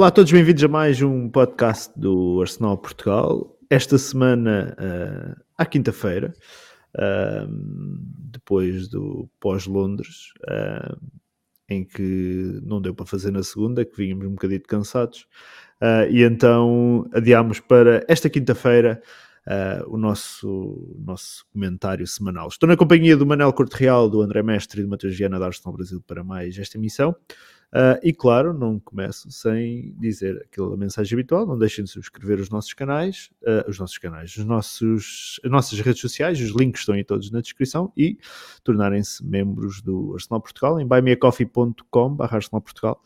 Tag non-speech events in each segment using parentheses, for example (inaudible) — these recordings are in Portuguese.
Olá a todos, bem-vindos a mais um podcast do Arsenal Portugal. Esta semana, uh, à quinta-feira, uh, depois do pós-Londres, uh, em que não deu para fazer na segunda, que vínhamos um bocadinho cansados, e então adiámos para esta quinta-feira o nosso, nosso comentário semanal. Estou na companhia do Manel Corte Real, do André Mestre e do Matheus Viana da Arsenal Brasil para mais esta emissão. Uh, e claro, não começo sem dizer aquela mensagem habitual: não deixem de subscrever os nossos canais, uh, os nossos canais, os nossos, as nossas redes sociais, os links estão aí todos na descrição e tornarem-se membros do Arsenal Portugal em buymeacoffee.com.br Arsenal Portugal.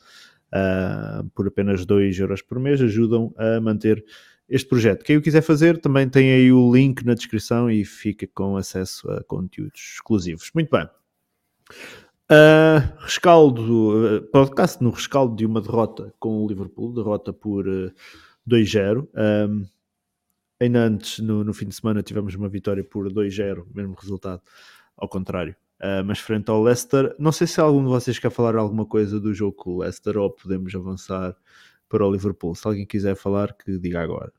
Uh, por apenas 2 euros por mês ajudam a manter este projeto. Quem o quiser fazer também tem aí o link na descrição e fica com acesso a conteúdos exclusivos. Muito bem. Uh, rescaldo, uh, podcast no rescaldo de uma derrota com o Liverpool, derrota por uh, 2-0. Um, ainda antes, no, no, fim de semana, tivemos uma vitória por 2-0, mesmo resultado, ao contrário. Uh, mas frente ao Leicester, não sei se algum de vocês quer falar alguma coisa do jogo com o Leicester ou podemos avançar para o Liverpool. Se alguém quiser falar, que diga agora.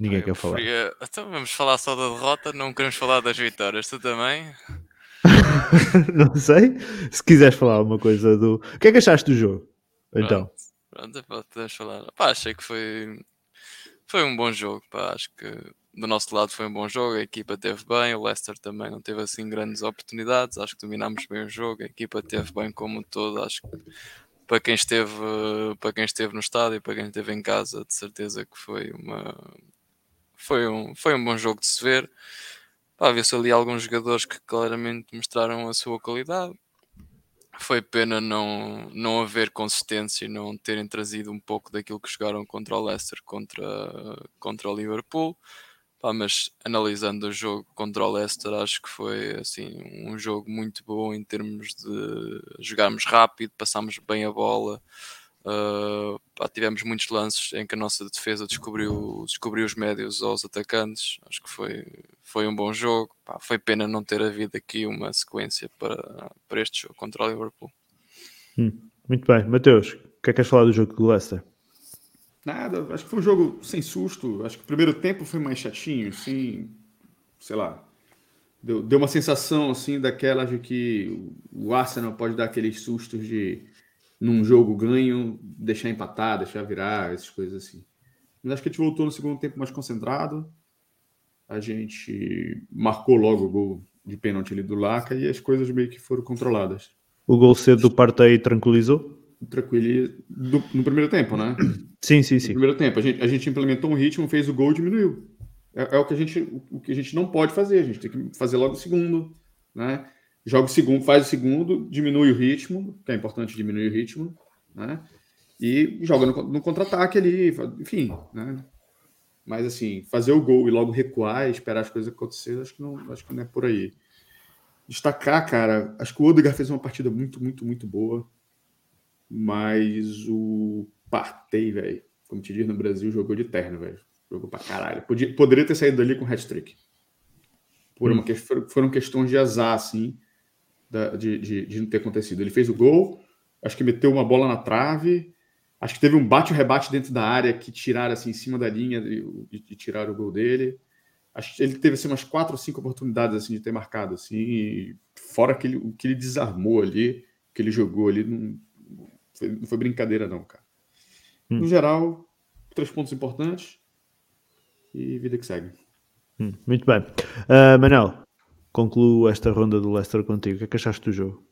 Ninguém quer falar. Então vamos falar só da derrota, não queremos falar das vitórias. Tu também? (laughs) não sei. Se quiseres falar alguma coisa do. O que é que achaste do jogo? Então. Pronto, podemos falar. Pá, achei que foi. Foi um bom jogo, pá. Acho que do nosso lado foi um bom jogo, a equipa teve bem, o Leicester também não teve assim grandes oportunidades, acho que dominámos bem o jogo, a equipa teve bem como um todo, acho que para quem esteve para quem esteve no estádio, para quem esteve em casa, de certeza que foi uma foi um, foi um bom jogo de se ver. Havia-se ali alguns jogadores que claramente mostraram a sua qualidade. Foi pena não, não haver consistência e não terem trazido um pouco daquilo que jogaram contra o Leicester contra, contra o Liverpool. Pá, mas analisando o jogo contra o Leicester, acho que foi assim um jogo muito bom em termos de jogarmos rápido, passámos bem a bola, Uh, pá, tivemos muitos lances em que a nossa defesa descobriu, descobriu os médios aos atacantes. Acho que foi, foi um bom jogo. Pá, foi pena não ter havido aqui uma sequência para, para este jogo contra o Liverpool. Hum, muito bem, Mateus, o que é que queres falar do jogo do Leicester? Nada, acho que foi um jogo sem susto. Acho que o primeiro tempo foi mais chatinho, assim, sei lá. Deu, deu uma sensação assim daquela de que o Arsenal pode dar aqueles sustos de num jogo ganho, deixar empatar, deixar virar, essas coisas assim. Mas acho que a gente voltou no segundo tempo mais concentrado. A gente marcou logo o gol de pênalti ali do Laca e as coisas meio que foram controladas. O gol cedo do Partey tranquilizou? Tranquilizou. No primeiro tempo, né? Sim, (clears throat) sim, sim. No primeiro tempo. A gente, a gente implementou um ritmo, fez o gol e diminuiu. É, é, o, que a gente, o que a gente não pode fazer. A gente tem que fazer logo o segundo, né? Joga o segundo, faz o segundo, diminui o ritmo, que é importante diminuir o ritmo, né? E joga no, no contra-ataque ali, enfim, né? Mas assim, fazer o gol e logo recuar e esperar as coisas acontecerem, acho que não, acho que não é por aí. Destacar, cara, acho que o Odegaard fez uma partida muito, muito, muito boa, mas o Partey, velho, como te diz no Brasil, jogou de terno, velho. Jogou pra caralho. Podia, poderia ter saído dali com hat-trick. Por hum. foram questões de azar, assim da, de, de, de, não ter acontecido. Ele fez o gol, acho que meteu uma bola na trave, acho que teve um bate-rebate dentro da área que tiraram assim em cima da linha e, de tirar o gol dele. Acho que ele teve assim, umas quatro ou cinco oportunidades assim de ter marcado assim, fora que ele, o que ele desarmou ali, que ele jogou ali, não foi, não foi brincadeira não, cara. Hum. No geral, três pontos importantes e vida que segue. Hum, muito bem. Uh, Manel, concluo esta ronda do Leicester contigo. O que é que achaste do jogo?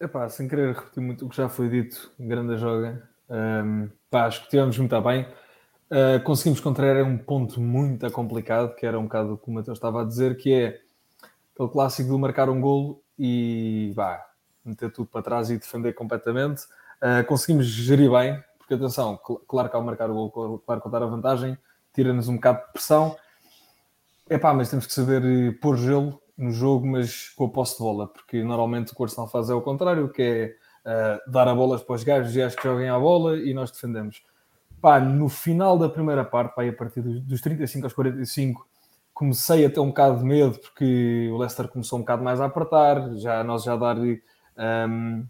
Epá, sem querer repetir muito o que já foi dito, grande joga. Um, pá, acho que tivemos muito bem. Uh, conseguimos contrariar um ponto muito complicado, que era um bocado como o Matheus estava a dizer, que é aquele clássico de marcar um golo e vá, meter tudo para trás e defender completamente. Uh, conseguimos gerir bem, porque atenção, claro que ao marcar o golo, claro que ao dar a vantagem, tira-nos um bocado de pressão. Epá, mas temos que saber eh, pôr gelo no jogo, mas com a posse de bola, porque normalmente o que o Arsenal faz é o contrário, que é uh, dar a bolas para os gajos e acho que joguem a bola e nós defendemos. Pá, no final da primeira parte, pá, a partir dos 35 aos 45, comecei a ter um bocado de medo, porque o Leicester começou um bocado mais a apertar, já, nós já dar um,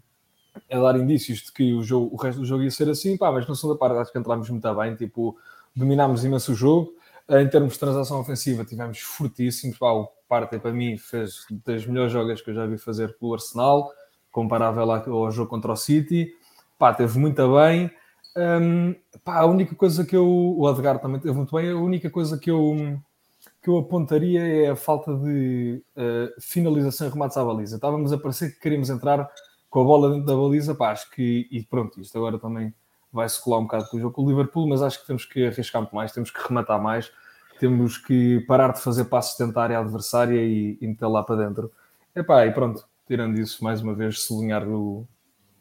a dar indícios de que o, jogo, o resto do jogo ia ser assim, pá, mas na segunda parte acho que entramos muito bem, tipo, dominámos imenso o jogo. Em termos de transação ofensiva, tivemos fortíssimos. Pá, o Partey, para mim, fez das melhores jogas que eu já vi fazer pelo Arsenal, comparável ao jogo contra o City. Pá, teve muito bem. Um, pá, a única coisa que eu. O Edgar também teve muito bem. A única coisa que eu, que eu apontaria é a falta de uh, finalização e remates à baliza. Estávamos a parecer que queríamos entrar com a bola dentro da baliza. Pá, acho que. E pronto, isto agora também vai-se colar um bocado com o jogo com o Liverpool, mas acho que temos que arriscar muito mais, temos que rematar mais, temos que parar de fazer passos de tentar a adversária e, e meter lá para dentro. Epá, e pronto, tirando isso, mais uma vez, sublinhar o,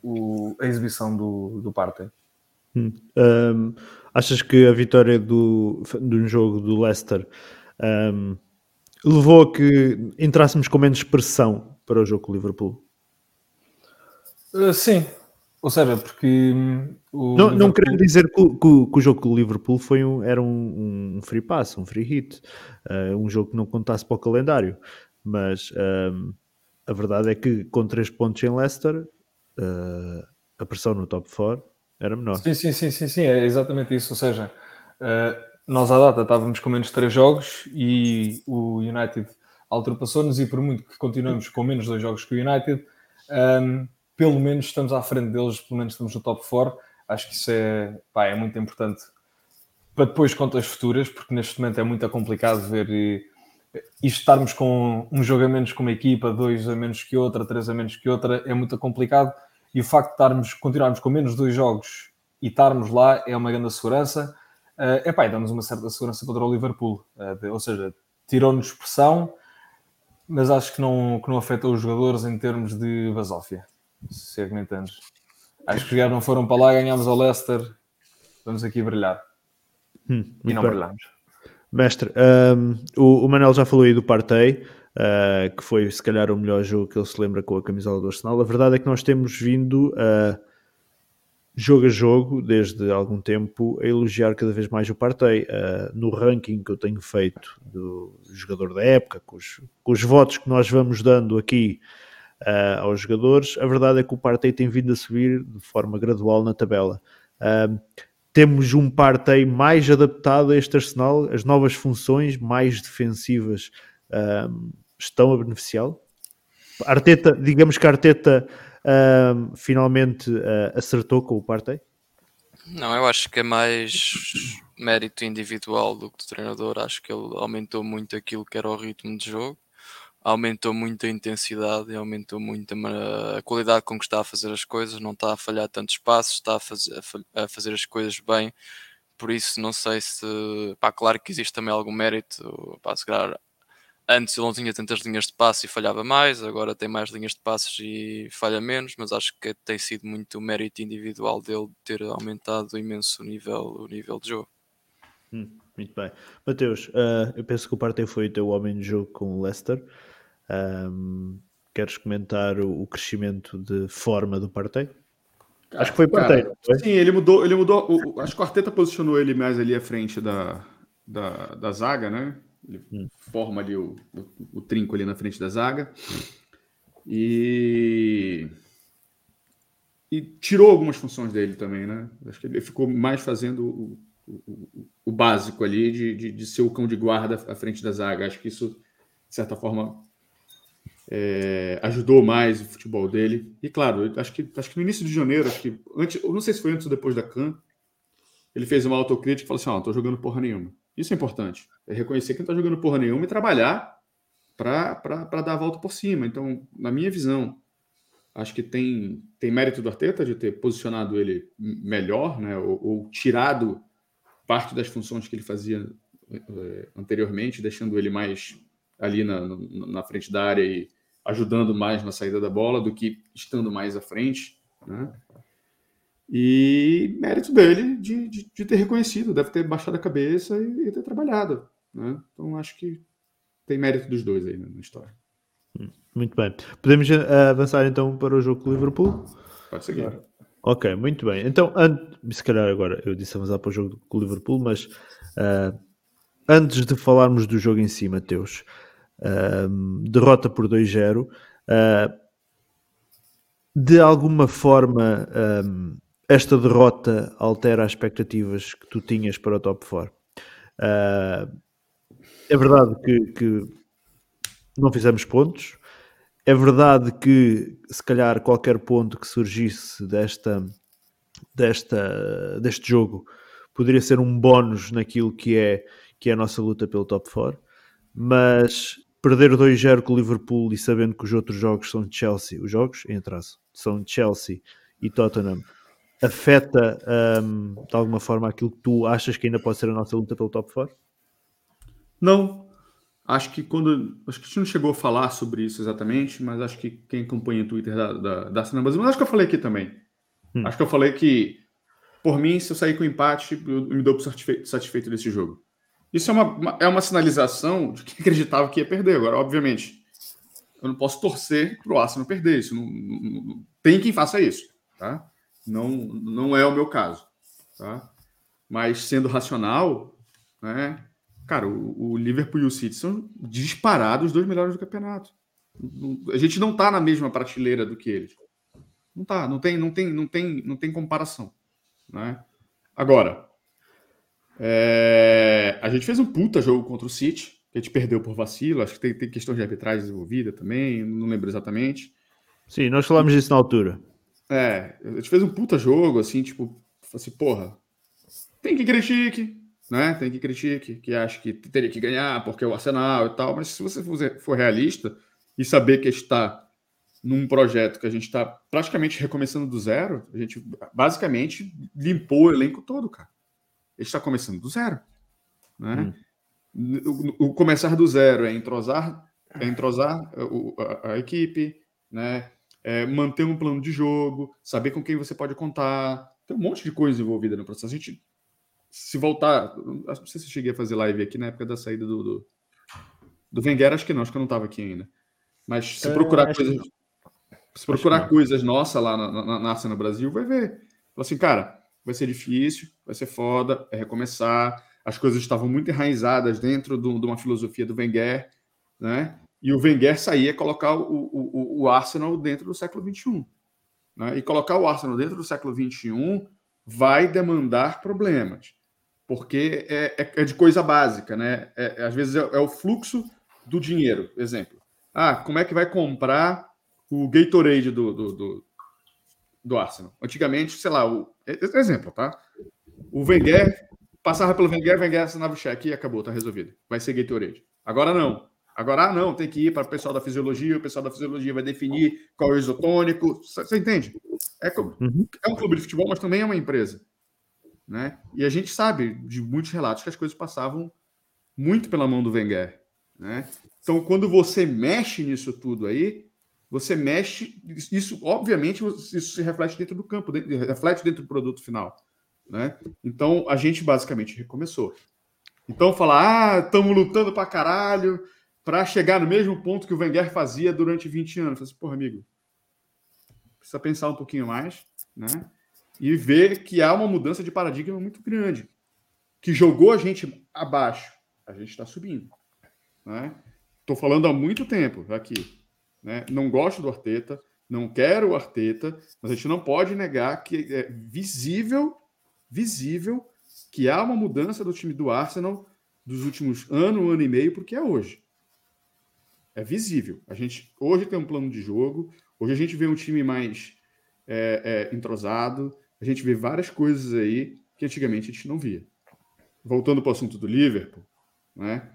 o, a exibição do, do Partey. Hum. Um, achas que a vitória do, do jogo do Leicester um, levou a que entrássemos com menos pressão para o jogo com o Liverpool? Uh, sim, ou seja, porque. Hum, não, Liverpool... não querendo dizer que, que, que, o jogo do Liverpool foi um, era um, um free pass, um free hit, uh, um jogo que não contasse para o calendário, mas uh, a verdade é que com 3 pontos em Leicester, uh, a pressão no top 4 era menor. Sim, sim, sim, sim, sim, é exatamente isso. Ou seja, nós à data estávamos com menos 3 jogos e o United ultrapassou-nos, e por muito que continuamos com menos 2 jogos que o United. Um, pelo menos estamos à frente deles, pelo menos estamos no top 4. Acho que isso é, pá, é muito importante para depois contas futuras, porque neste momento é muito complicado ver e, e estarmos com um jogo a menos com uma equipa, dois a menos que outra, três a menos que outra, é muito complicado. E o facto de estarmos, continuarmos com menos dois jogos e estarmos lá é uma grande segurança. Uh, epá, e uma certa segurança contra o Liverpool. Uh, de, ou seja, tirou-nos pressão, mas acho que não, que não afetou os jogadores em termos de basófia segmentando. Acho que já não foram para lá, ganhámos ao Leicester, vamos aqui brilhar. Hum, e não bem. brilhamos. Mestre, um, o, o Manel já falou aí do Partey, uh, que foi se calhar o melhor jogo que ele se lembra com a camisola do Arsenal. A verdade é que nós temos vindo a. Uh, jogo a jogo, desde algum tempo, a elogiar cada vez mais o Partey. Uh, no ranking que eu tenho feito do jogador da época, com os, com os votos que nós vamos dando aqui uh, aos jogadores. A verdade é que o Partey tem vindo a subir de forma gradual na tabela. Uh, temos um Partey mais adaptado a este Arsenal, as novas funções mais defensivas uh, estão a beneficiá-lo. Arteta, digamos que Arteta finalmente acertou com o Partey? Não, eu acho que é mais mérito individual do que do treinador. Acho que ele aumentou muito aquilo que era o ritmo de jogo aumentou muito a intensidade aumentou muito a, qualidade com que está a fazer as coisas, não está a falhar tantos passos, está a, faz, a, fazer as coisas bem. Por isso, não sei se. Pá, claro que existe também algum mérito. Pá, se calhar, antes ele não tinha tantas linhas de passe e falhava mais, agora tem mais linhas de passos e falha menos, mas acho que tem sido muito o mérito individual dele ter aumentado imenso o nível, o nível de jogo. Hum, muito bem. Mateus, uh, eu penso que o Partey foi o teu homem de jogo com o Leicester. Um, queres comentar o, o, crescimento de forma do Partey? Acho que foi Partey. Sim, ele mudou. Ele mudou o, acho que o Arteta posicionou ele mais ali à frente da, da, da zaga, né? Ele hum. forma ali o, o, o, trinco ali na frente da zaga. E. E tirou algumas funções dele também, né? Acho que ele ficou mais fazendo o, o, o básico ali de, de, de, ser o cão de guarda à frente da zaga. Acho que isso, de certa forma, é, ajudou mais o futebol dele. E claro, acho que, acho que no início de janeiro, acho que antes, eu não sei se foi antes ou depois da CAN, ele fez uma autocrítica e falou assim: oh, não tô jogando porra nenhuma. Isso é importante. É reconhecer que não tá jogando porra nenhuma e trabalhar para dar a volta por cima. Então, na minha visão, acho que tem, tem mérito do Arteta de ter posicionado ele melhor, né? Ou, ou tirado parte das funções que ele fazia é, anteriormente, deixando ele mais ali na, na frente da área e ajudando mais na saída da bola do que estando mais à frente. Né? E mérito dele de, de, de, ter reconhecido, deve ter baixado a cabeça e, e ter trabalhado. Né? Então acho que tem mérito dos dois aí na história. Muito bem. Podemos uh, avançar então para o jogo com o Liverpool? Pode seguir. Ok, muito bem. Então, se calhar agora eu disse avançar para o jogo com o Liverpool, mas uh, antes de falarmos do jogo em si, Mateus, derrota por 2-0. Uh, de alguma forma um, esta derrota altera as expectativas que tu tinhas para o top 4. Uh, é verdade que, que, não fizemos pontos. É verdade que se calhar qualquer ponto que surgisse desta, desta, deste jogo poderia ser um bónus naquilo que é, que é a nossa luta pelo top 4. Mas perder 2-0 com o Liverpool e sabendo que os outros jogos são de Chelsea, os jogos em atraso, são de Chelsea e Tottenham, afeta um, de alguma forma aquilo que tu achas que ainda pode ser a nossa luta pelo top 4? Não. Acho que quando. Acho que a gente não chegou a falar sobre isso exatamente, mas acho que quem acompanha o Twitter da, da, da Arsenal mas acho que eu falei aqui também. Hum. Acho que eu falei que, por mim, se eu sair com empate, eu me dou satisfeito, satisfeito desse jogo. Isso é uma, é uma sinalização de que (laughs) acreditava que ia perder. Agora, obviamente, eu não posso torcer para o Arsenal perder. Isso não, não, não, tem quem faça isso, tá? Não, não é o meu caso, tá? Mas sendo racional, né? Cara, o, o Liverpool e o City são disparados os dois melhores do campeonato. A gente não está na mesma prateleira do que eles. Não tá, não tem, não tem, não tem, não tem comparação, né? Agora, é... A gente fez um puta jogo contra o City, que a gente perdeu por vacilo. Acho que tem, tem questão de arbitragem desenvolvida também, não lembro exatamente. Sim, nós falamos disso na altura. É, a gente fez um puta jogo, assim, tipo, assim, porra, tem que critique, né? Tem que critique, que acha que teria que ganhar porque é o Arsenal e tal, mas se você for realista e saber que está num projeto que a gente está praticamente recomeçando do zero, a gente basicamente limpou o elenco todo, cara ele está começando do zero. Né? Hum. O, o, começar do zero é entrosar, é entrosar a, a, a equipe, né? É manter um plano de jogo, saber com quem você pode contar. Tem um monte de coisa envolvida no processo. A gente, se voltar, não sei se eu cheguei a fazer live aqui na época da saída do, do, do Wenger, acho que não, acho que eu não estava aqui ainda. Mas se é, procurar coisas, se procurar coisas nossas lá na, na, na no Brasil, vai ver. Fala assim, cara, vai ser difícil, vai ser foda, é recomeçar. As coisas estavam muito enraizadas dentro do, de uma filosofia do Wenger, né? E o Wenger saía colocar o, o, o Arsenal dentro do século XXI. Né? E colocar o Arsenal dentro do século XXI vai demandar problemas, porque é, é, é de coisa básica, né? É, é às vezes é, é, o fluxo do dinheiro. Exemplo. Ah, como é que vai comprar o Gatorade do, do, do do Arsenal. Antigamente, sei lá, o exemplo, tá? O Wenger passava pelo Wenger, Wenger assinava o cheque e acabou, tá resolvido. Vai ser Gatorade. Agora não. Agora ah, não, tem que ir para o pessoal da fisiologia, o pessoal da fisiologia vai definir qual é o isotônico. Você entende? É, uhum. é um clube de futebol, mas também é uma empresa. Né? E a gente sabe de muitos relatos que as coisas passavam muito pela mão do Wenger. Né? Então, quando você mexe nisso tudo aí, você mexe, isso obviamente isso se reflete dentro do campo, reflete dentro do produto final. Né? Então a gente basicamente recomeçou. Então falar, ah, estamos lutando para caralho para chegar no mesmo ponto que o Wenger fazia durante 20 anos. Assim, porra, amigo, precisa pensar um pouquinho mais, né? E ver que há uma mudança de paradigma muito grande, que jogou a gente abaixo, a gente está subindo, né? Estou falando há muito tempo aqui. Né? Não gosto do Arteta, não quero o Arteta, mas a gente não pode negar que é visível, visível, que há uma mudança do time do Arsenal dos últimos ano, ano e meio, porque é hoje. É visível. A gente hoje tem um plano de jogo, hoje a gente vê um time mais é, é, entrosado, a gente vê várias coisas aí que antigamente a gente não via. Voltando para o assunto do Liverpool, né?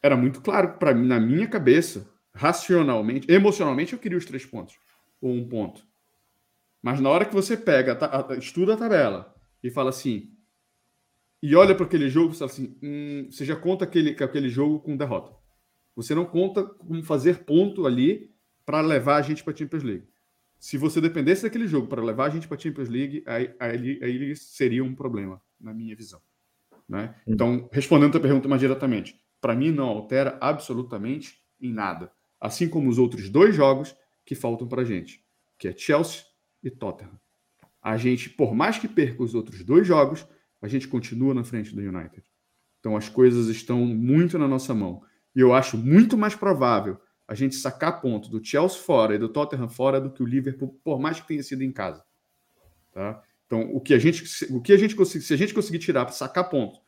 Era muito claro para na minha cabeça, racionalmente, emocionalmente, eu queria os três pontos, ou um ponto. Mas na hora que você pega, estuda a tabela e fala assim, e olha para aquele jogo, você fala assim, hum, você já conta aquele, aquele jogo com derrota. Você não conta como fazer ponto ali para levar a gente para a Champions League. Se você dependesse daquele jogo para levar a gente para a Champions League, aí, aí, aí seria um problema, na minha visão. Né? Hum. Então, respondendo a pergunta mais diretamente, para mim não altera absolutamente em nada assim como os outros dois jogos que faltam para a gente, que é Chelsea e Tottenham. A gente, por mais que perca os outros dois jogos, a gente continua na frente do United. Então as coisas estão muito na nossa mão. E eu acho muito mais provável a gente sacar ponto do Chelsea fora e do Tottenham fora do que o Liverpool, por mais que tenha sido em casa. Tá? Então, o que a gente, o que a gente se a gente conseguir tirar para sacar ponto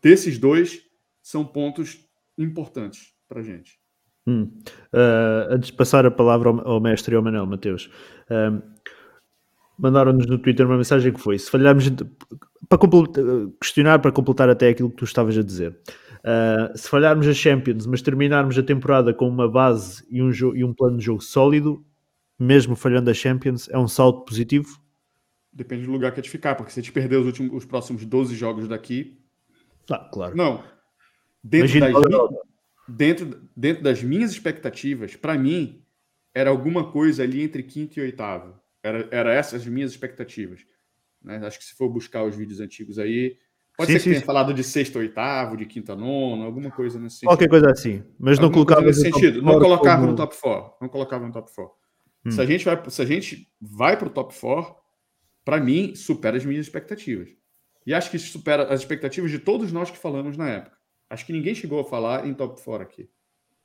desses dois, são pontos importantes para a gente. Hum. Uh, antes de passar a palavra ao, ao mestre e ao Manel, Mateus, uh, mandaram-nos no Twitter uma mensagem que foi: se falharmos para questionar, para completar até aquilo que tu estavas a dizer. Uh, se falharmos a Champions, mas terminarmos a temporada com uma base e um, e um plano de jogo sólido, mesmo falhando a Champions, é um salto positivo? Depende do lugar que a gente ficar, porque se a gente perder os, últimos, os próximos 12 jogos daqui. Ah, claro. Não. Dentro das, dentro, dentro das minhas expectativas, para mim, era alguma coisa ali entre quinto e oitavo. Era, era essas as minhas expectativas. Né? Acho que se for buscar os vídeos antigos aí, pode sim, ser que sim, tenha sim. falado de sexto, oitavo, de quinta, nono, alguma coisa nesse sentido. Qualquer coisa assim. Mas não colocava nesse sentido. Não colocava como... no top 4. Não colocava no top 4. Hum. Se a gente vai, se a gente vai para o top 4, para mim, supera as minhas expectativas. E acho que isso supera as expectativas de todos nós que falamos na época. Acho que ninguém chegou a falar em top 4 aqui.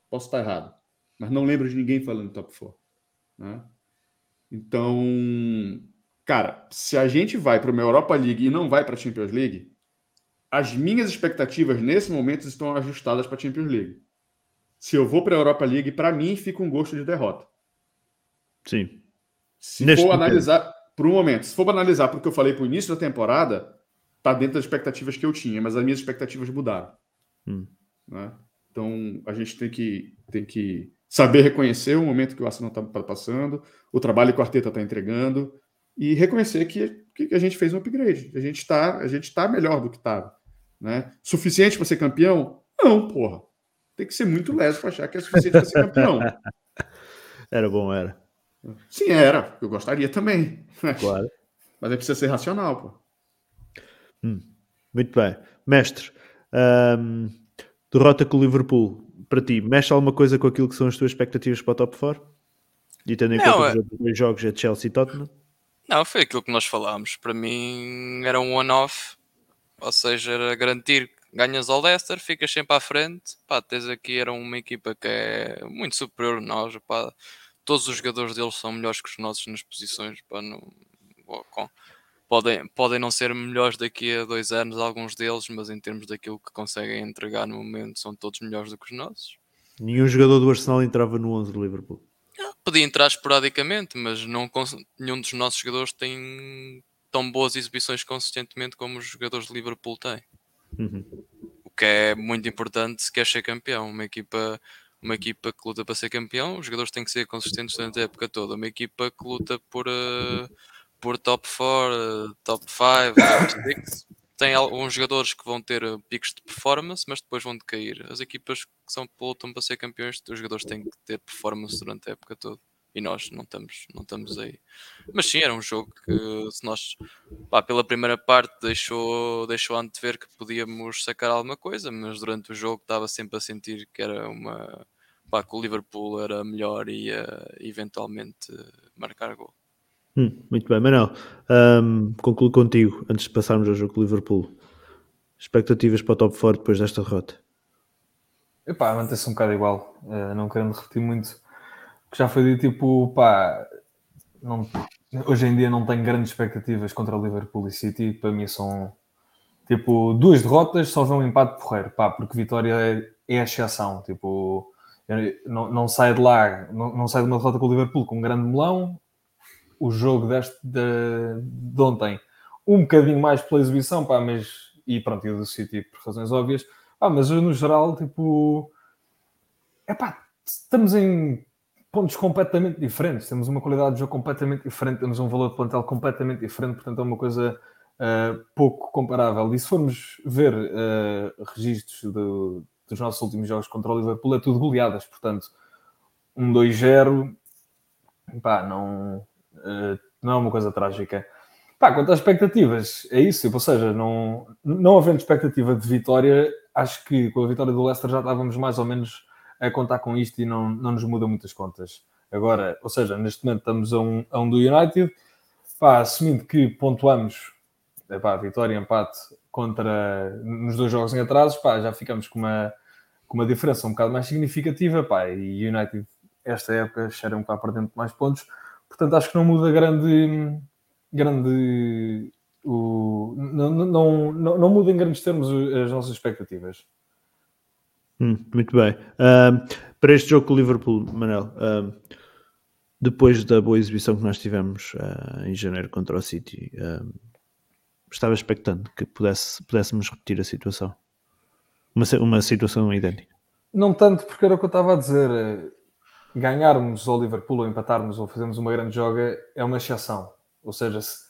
Posso estar errado, mas não lembro de ninguém falando em top 4. Né? Então, cara, se a gente vai para uma Europa League e não vai para a Champions League, as minhas expectativas nesse momento estão ajustadas para a Champions League. Se eu vou para a Europa League, para mim fica um gosto de derrota. Sim. Se Neste for analisar por um momento, se for analisar porque eu falei para o início da temporada, está dentro das expectativas que eu tinha, mas as minhas expectativas mudaram. Hum. Né? Então a gente tem que, tem que saber reconhecer o momento que o Arsenal está passando, o trabalho que o Arteta está entregando e reconhecer que, que a gente fez um upgrade. A gente está tá melhor do que estava. Né? Suficiente para ser campeão? Não, porra. Tem que ser muito leso para achar que é suficiente para ser campeão. (laughs) Era bom, era. Sim, era. Eu gostaria também. Claro. Mas é preciso ser racional, pô. Hum, muito bem. Mestre, um, derrota com o Liverpool, para ti, mexe alguma coisa com aquilo que são as tuas expectativas para o top 4? E tendo em não, conta é... os dois jogos é Chelsea e Tottenham? Não, foi aquilo que nós falámos. Para mim era um one-off, ou seja, era garantir ganhas ao Leicester, ficas sempre à frente. Pá, tens aqui era uma equipa que é muito superior a nós. Pá, todos os jogadores deles são melhores que os nossos nas posições. Pá, não, com, podem, podem não ser melhores daqui a dois anos, alguns deles, mas em termos daquilo que conseguem entregar no momento, são todos melhores do que os nossos. Nenhum jogador do Arsenal entrava no 11 do Liverpool. Podia entrar esporadicamente, mas não, nenhum dos nossos jogadores tem tão boas exibições consistentemente como os jogadores de Liverpool têm. Uhum. O que é muito importante se quer ser campeão. Uma equipa, uma equipa que luta para ser campeão, os jogadores têm que ser consistentes durante a época toda. Uma equipa que luta por, uh, por top 4, uh, top 5, top (coughs) 6, tem alguns jogadores que vão ter uh, picos de performance, mas depois vão decair. As equipas que são lutam para ser campeões, os jogadores têm que ter performance durante a época toda. E nós não estamos, não estamos aí. Mas sim, era um jogo que se nós pá, pela primeira parte deixou, deixou antever que podíamos sacar alguma coisa, mas durante o jogo estava sempre a sentir que era uma pá, que o Liverpool era melhor e ia eventualmente marcar gol. Hum, muito bem, Manuel. Um, concluo contigo antes de passarmos ao jogo do Liverpool. Expectativas para o top 4 depois desta derrota? Epá, mantém-se um bocado igual. Uh, não querendo repetir muito o que já foi dito, tipo, pá, não, hoje em dia não tenho grandes expectativas contra o Liverpool e City. Para mim são tipo duas derrotas, só vê um empate porreiro, pá, porque vitória é, é a exceção. Tipo, não, não sai de lá, não, não sai de uma derrota com o Liverpool com um grande melão, o jogo deste, de, de ontem um bocadinho mais pela exibição, pá, mas e pronto, e do City por razões óbvias, pá, mas no geral, tipo, é pá, estamos em pontos completamente diferentes, temos uma qualidade de jogo completamente diferente, temos um valor de plantel completamente diferente, portanto é uma coisa uh, pouco comparável. E se formos ver uh, registros do, dos nossos últimos jogos contra o Liverpool, é tudo goleadas, portanto, um 2-0, pá, não não é uma coisa trágica. Pá, quanto às expectativas, é isso. Ou seja, não, não havendo expectativa de vitória, acho que com a vitória do Leicester já estávamos mais ou menos a contar com isto e não, não nos muda muitas contas. Agora, ou seja, neste momento estamos a um, a um do United, pá, assumindo que pontuamos, é pá, vitória e empate contra, nos dois jogos em atrasos, pá, já ficamos com uma, com uma diferença um bocado mais significativa, pá, e United esta época cheira um bocado para dentro de mais pontos. Portanto, acho que não muda grande. grande o, não, não, não, não muda em grandes termos as nossas expectativas. Hum, muito bem. Uh, para este jogo com o Liverpool, Manel, uh, depois da boa exibição que nós tivemos uh, em janeiro contra o City, estava expectante que pudesse, pudéssemos repetir a situação. Uma, uma situação idêntica. Não tanto porque era o que eu estava a dizer. Ganharmos ao Liverpool ou empatarmos ou fazermos uma grande joga é uma exceção. Ou seja, se,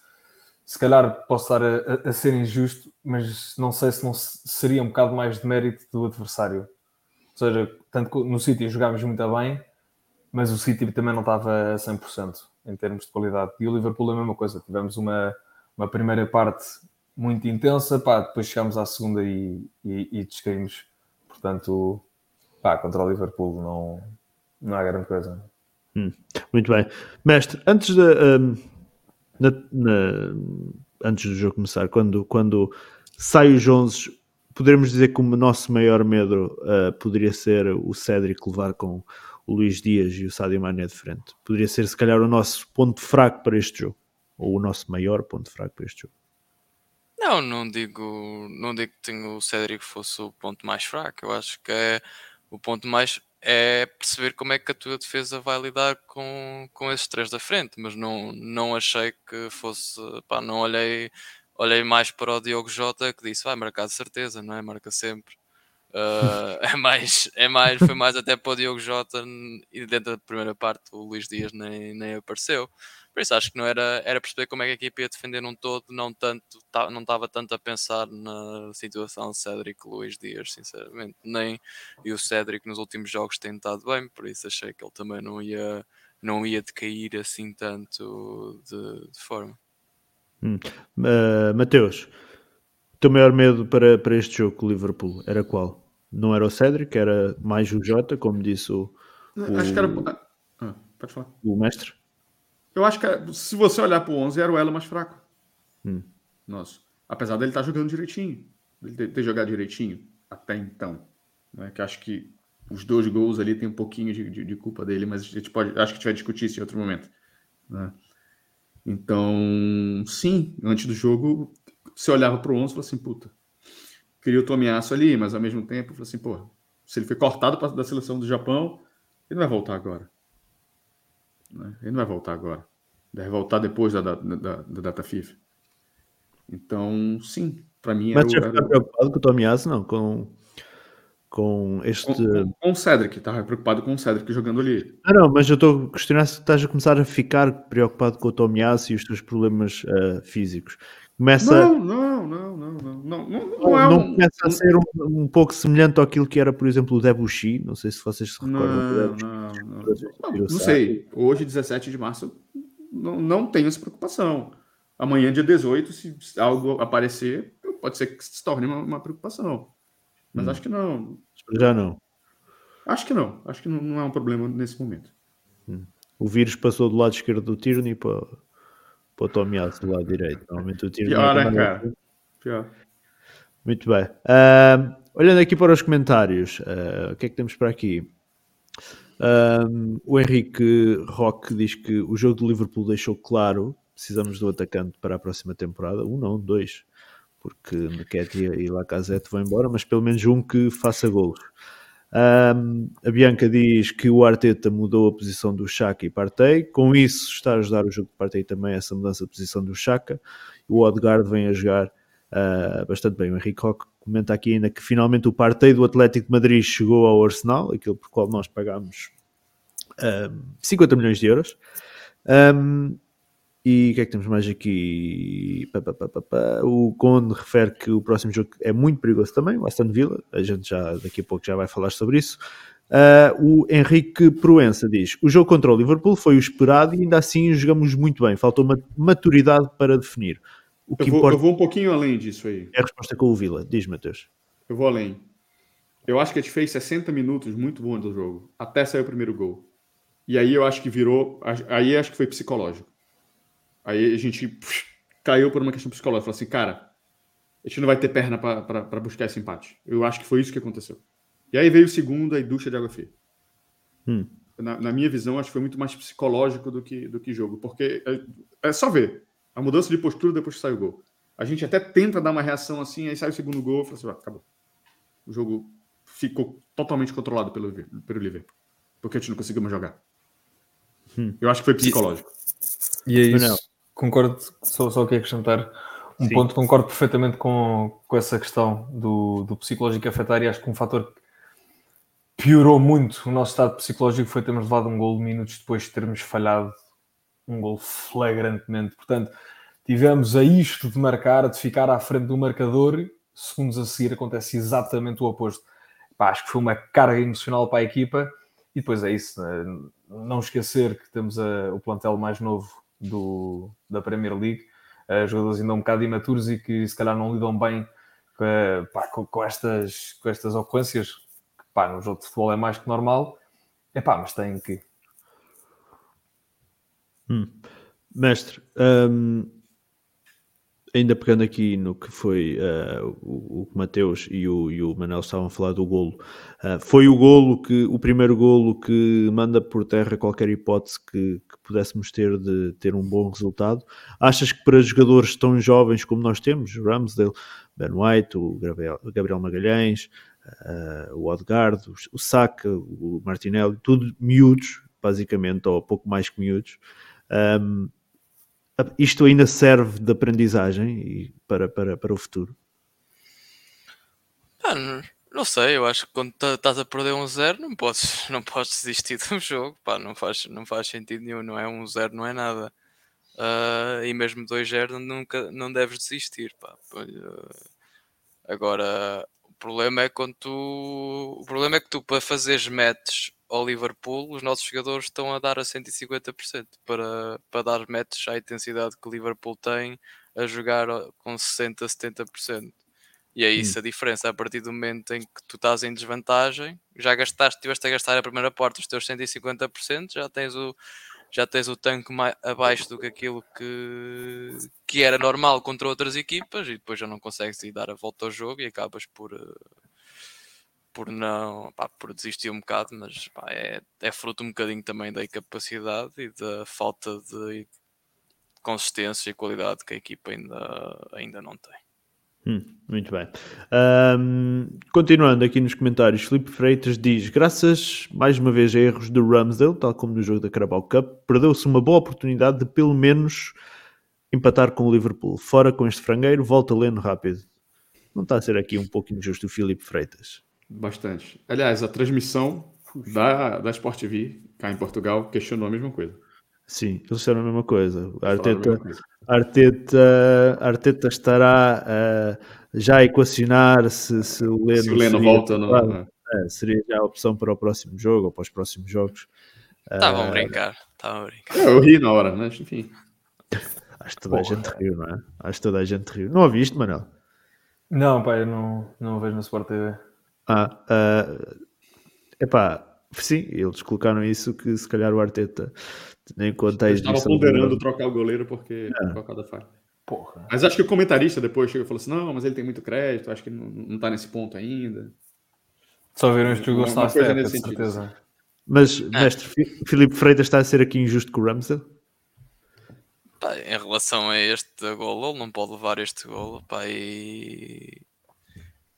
se calhar posso estar a, a, ser injusto, mas não sei se não seria um bocado mais de mérito do adversário. Ou seja, tanto no City jogámos muito bem, mas o City também não estava a 100% em termos de qualidade. E o Liverpool é a mesma coisa. Tivemos uma, uma primeira parte muito intensa, pá, depois chegámos à segunda e, e, e descaímos. Portanto, pá, contra o Liverpool não, não há grande coisa. Hum, muito bem. Mestre, antes de. Um, na, na, antes do jogo começar, quando, quando sai os 11, poderemos dizer que o nosso maior medo uh, poderia ser o Cédric levar com o Luís Dias e o Sadio Mané de frente. Poderia ser, se calhar, o nosso ponto fraco para este jogo. Ou o nosso maior ponto fraco para este jogo. Não, não digo, não digo que o Cédric fosse o ponto mais fraco. Eu acho que é o ponto mais é perceber como é que a tua defesa vai lidar com, com esses três da frente, mas não, não achei que fosse, pá, não olhei, olhei mais para o Diogo Jota que disse, vai marcar de certeza, não é? Marca sempre. Uh, (laughs) é mais, é mais, foi mais até para o Diogo Jota e dentro da primeira parte o Luís Dias nem, nem apareceu. Por isso acho que não era, era perceber como é que a equipe ia defender num todo, não tanto, tá, não estava tanto a pensar na situação de Cédric Luís Dias, sinceramente, nem e o Cédric nos últimos jogos tem estado bem, por isso achei que ele também não ia, não ia decair assim tanto de, de forma. Hum. Uh, Mateus, o teu maior medo para, para este jogo com o Liverpool era qual? Não era o Cédric, era mais o Jota, como disse o, o, Acho que era... ah, pode falar. o mestre. Eu acho que se você olhar para o 11, era o elo mais fraco. Hum. Nossa. Apesar dele estar tá jogando direitinho. Ele ter, jogado direitinho até então. Né? Que acho que os dois gols ali tem um pouquinho de, de, de, culpa dele, mas a gente pode, acho que a gente vai discutir isso em outro momento. Né? Então, sim, antes do jogo, você olhava para o 11 e falou assim, puta, queria o Tomiaço ali, mas ao mesmo tempo, falou assim, pô, se ele foi cortado da seleção do Japão, ele não vai voltar agora. Né? Ele não vai voltar agora. Deve voltar depois da, da, da, da data FIFA. Então, sim, para mim Mas era, era... preocupado com o Tomiasso, não? Com, com este... Com, com o Cedric, estava preocupado com o Cedric jogando ali. Ah, não, mas eu estou a questionar se estás a começar a ficar preocupado com o Tomiasso e os teus problemas uh, físicos. Começa... Não, não, não, não, não, não, não, é um, começa a ser um, um, pouco semelhante àquilo que era, por exemplo, o Debuchy, não sei se vocês se recordam. Não, não, não, não, não sei, hoje, 17 de março, não, não tenho essa preocupação. Amanhã, dia 18, se algo aparecer, pode ser que se torne uma, uma preocupação. Mas hum. acho que não. Já não. Acho que não. Acho que não, não é um problema nesse momento. Hum. O vírus passou do lado esquerdo do Tierney para para o Tomiasso do lado direito. Normalmente o tiro Pior, né, cara? Pior. Muito bem. Uh, olhando aqui para os comentários, uh, o que é que temos para aqui? Uh, o Henrique Roque diz que o jogo do Liverpool deixou claro precisamos do atacante para a próxima temporada. Um não, dois. Porque Nketiah e Lacazette vão embora, mas pelo menos um que faça gols. Um, a Bianca diz que o Arteta mudou a posição do Chaka e Partey, com isso está a ajudar o jogo de Partey também essa mudança de posição do Chaka. O Odegaard vem a jogar uh, bastante bem. O Henrique Roque comenta aqui ainda que finalmente o Partey do Atlético de Madrid chegou ao Arsenal, aquilo por qual nós pagámos 50 milhões de euros. Um, e o que é que temos mais aqui? O Conde refere que o próximo jogo é muito perigoso também, o Aston Villa. A gente já daqui a pouco já vai falar sobre isso. Uh, o Henrique Proença diz: O jogo contra o Liverpool foi o esperado e ainda assim jogamos muito bem. Faltou uma maturidade para definir. O que eu, vou, importa... eu vou um pouquinho além disso aí. É a resposta com o Villa. Diz, Matheus. Eu vou além. Eu acho que a gente fez 60 minutos muito bons do jogo, até sair o primeiro gol. E aí eu acho que virou. Aí acho que foi psicológico. Aí a gente caiu por uma questão psicológica. Falou assim, cara, a gente não vai ter perna para buscar esse empate. Eu acho que foi isso que aconteceu. E aí veio o segundo, aí ducha de água fria. Hum. na, na, minha visão, acho que foi muito mais psicológico do que, do que jogo, porque é, é só ver a mudança de postura depois que sai o gol. A gente até tenta dar uma reação assim, aí sai o segundo gol, fala assim, ah, acabou. O jogo ficou totalmente controlado pelo, pelo Liverpool, porque a gente não conseguiu mais jogar. Hum. Eu acho que foi psicológico. E, e é isso. Concordo, só, só queria acrescentar um Sim. ponto, concordo perfeitamente com, com essa questão do, do psicológico afetar e acho que um fator piorou muito o nosso estado psicológico foi termos levado um gol minutos depois de termos falhado um gol flagrantemente. Portanto, tivemos a isto de marcar, de ficar à frente do marcador, segundos a seguir acontece exatamente o oposto. Pá, acho que foi uma carga emocional para a equipa e depois é isso. Né? Não esquecer que temos a, o plantel mais novo do, da Premier League, uh, jogadores ainda um bocado imaturos e que se calhar não lidam bem uh, pá, com, com, estas, com estas ocorrências pá, no jogo de futebol é mais que normal, é pá, mas tem que. Hum. Mestre, um, ainda pegando aqui no que foi uh, o, o Mateus e o, e o Manel estavam a falar do golo, uh, foi o golo que o primeiro golo que manda por terra qualquer hipótese que, que, pudéssemos ter de ter um bom resultado. Achas que para jogadores tão jovens como nós temos, Ramsdale, Ben White, o Gabriel, Magalhães, uh, o Odegaard, o, o Saka, o Martinelli, tudo miúdos, basicamente, ou pouco mais que miúdos. Um, isto ainda serve de aprendizagem e para, para, para o futuro? Ah, não, não, sei, eu acho que quando estás a perder um zero não podes, (laughs) não podes desistir do jogo, pá, não, faz, não faz sentido nenhum, não é um zero, não é nada. Uh, e mesmo 2-0 nunca não deves desistir. Pá. Uh, agora, problema é quando tu. O problema é que tu, para fazeres matches ao Liverpool, os nossos jogadores estão a dar a 150% para, para dar matches à intensidade que o Liverpool tem a jogar com 60%, 70%. E é isso hum. a diferença. A partir do momento em que tu estás em desvantagem, já gastaste, tiveste a gastar a primeira porta os teus 150%, já tens o, já tens o tanque mais abaixo do que aquilo que, que era normal contra outras equipas e depois já não consegues ir dar a volta ao jogo e acabas por, eh, por não pá, por desistir um bocado, mas pá, é, é fruto um bocadinho também da incapacidade e da falta de consistência e qualidade que a equipa ainda, ainda não tem. Hum, muito bem. Um, continuando aqui nos comentários, Felipe Freitas diz: graças mais uma vez a erros do Ramsdale, tal como no jogo da Carabao Cup, perdeu-se uma boa oportunidade de pelo menos empatar com o Liverpool. Fora com este frangueiro, volta lendo rápido. Não está a ser aqui um pouco injusto o Felipe Freitas? Bastante. Aliás, a transmissão da, da Sport TV cá em Portugal questionou a mesma coisa. Sim, eles disseram a mesma coisa. A Arteta, Arteta, Arteta estará uh, já a equacionar se, se o Leno, se o Leno volta. Não, é? é, seria já a opção para o próximo jogo ou para os próximos jogos. Estavam uh, a brincar. Estavam a brincar. Eu ri na hora, mas enfim. Acho que toda Porra. a gente riu, não é? Acho que toda a gente riu. Não ouviste, Manel? Não, pai, eu não, não vejo no Sport TV. Ah, uh, epá, sim, eles colocaram isso que se calhar o Arteta nem contáis Estava ponderando trocar o goleiro porque é. por causa da falha. Porra. Mas acho que o comentarista depois chegou e falou assim: não, mas ele tem muito crédito, acho que não, não tá nesse ponto ainda. Só viram este jogo só com certeza. Mas, é. mestre, Filipe Freitas está a ser aqui injusto com o Ramsdale? Pá, em relação a este golo, ele não pode levar este golo, pá, e...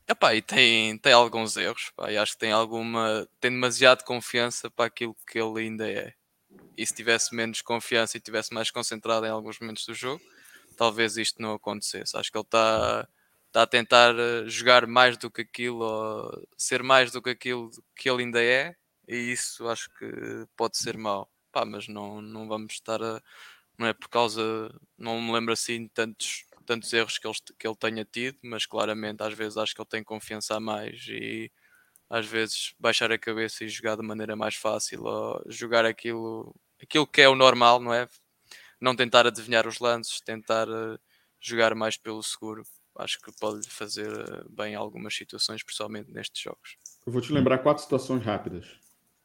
Epá, e tem, tem alguns erros, pá, e acho que tem alguma, tem demasiado confiança para aquilo que ele ainda é e se tivesse menos confiança e tivesse mais concentrado em alguns momentos do jogo, talvez isto não acontecesse. Acho que ele está tá a tentar eh, jogar mais do que aquilo, ser mais do que aquilo que ele ainda é, e isso acho que pode ser mau. Pá, mas não, não vamos estar a. Não é por causa. Não me lembro assim tantos, tantos erros que ele, que ele tenha tido, mas claramente às vezes acho que ele tem confiança a mais e às vezes baixar a cabeça e jogar de maneira mais fácil ou jogar aquilo aquilo que é o normal, não é? Não tentar adivinhar os lances, tentar uh, jogar mais pelo seguro. Acho que pode fazer uh, bem em algumas situações, principalmente nestes jogos. Eu vou te lembrar quatro situações rápidas.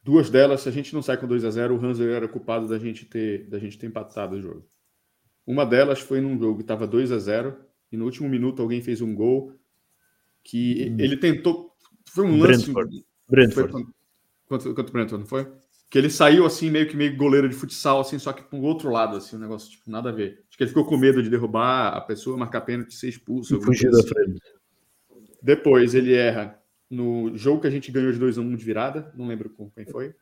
Duas delas, se a gente não sai com 2 a 0 o Hanser era culpado da gente ter, da gente ter empatado o jogo. Uma delas foi num jogo que estava 2 a 0 e no último minuto alguém fez um gol que hum. ele tentou. Foi um lance. Brentford. Brentford. Foi, quanto, quanto Brentford, não foi? Que ele saiu assim, meio que meio goleiro de futsal, assim, só que pro outro lado, assim, um negócio, tipo, nada a ver. Acho que ele ficou com medo de derrubar a pessoa, marcar pênalti, ser expulso. E fugir da assim. frente. Depois ele erra no jogo que a gente ganhou de 2 a 1 de virada, não lembro com quem foi,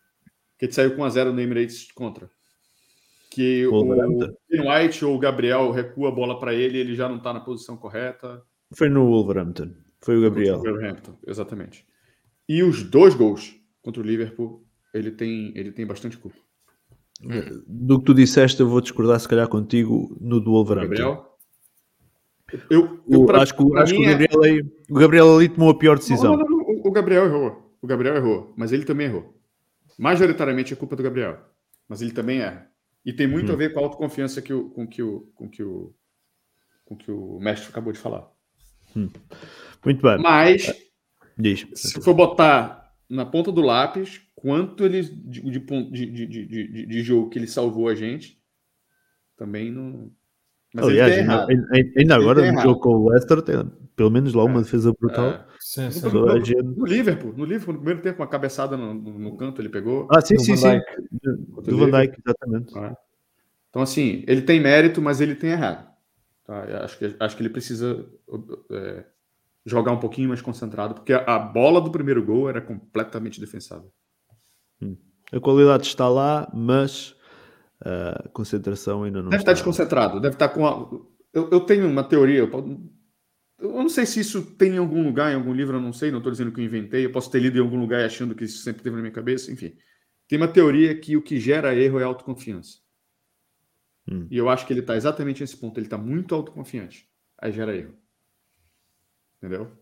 que ele saiu com 1 a 0 no Emirates contra. Que o Wolverhampton. Ben White ou o Gabriel recua a bola para ele, ele já não tá na posição correta. Foi no Wolverhampton. Foi o Gabriel. Contra o Wolverhampton, exatamente. E os dois gols contra o Liverpool, ele tem, ele tem bastante culpa. Do que tu disseste, eu vou discordar se calhar contigo no do Wolverhampton. Gabriel? Eu, eu, pra- acho que, acho que o, é- Gabriel aí, o Gabriel ali tomou a pior Não, decisão. não, não, o- O Gabriel errou. O Gabriel errou, mas ele também errou. Majoritariamente é culpa do Gabriel, mas ele também erra. E tem muito a ver com a autoconfiança que o, com que o, com que o, com que o mestre acabou de falar. Muito bem. Mas Diz. se for botar na ponta do lápis quanto ele de, de, de, de, de, de- de jogo que ele salvou a gente, também não. Mas Aliás, ele tem ainda, errado. ainda- ainda agora tem no errado. jogo com o Leicester, tem pelo menos lá uma defesa brutal. É. Sim, sim. No, no- no Liverpool, no Liverpool, no primeiro tempo, uma cabeçada no, no- no canto ele pegou. Ah, sim, Do sim, Van sim. Do, do Van. Dijk, exatamente. Tá? Então, assim, ele tem mérito, mas ele tem errado. Tá? Acho, que, acho que ele precisa é, jogar um pouquinho mais concentrado, porque a, bola do primeiro gol era completamente defensável. A qualidade está lá, mas a concentração ainda não Deve estar está. desconcentrado, deve estar com. A... Eu, eu tenho uma teoria, eu, po- eu não sei se isso tem em algum lugar, em algum livro, eu não sei, não estou dizendo que eu inventei, eu posso ter lido em algum lugar achando que isso sempre teve na minha cabeça, enfim. Tem uma teoria que o que gera erro é autoconfiança. Hum. E eu acho que ele está exatamente nesse ponto, ele está muito autoconfiante. Aí gera erro. Entendeu?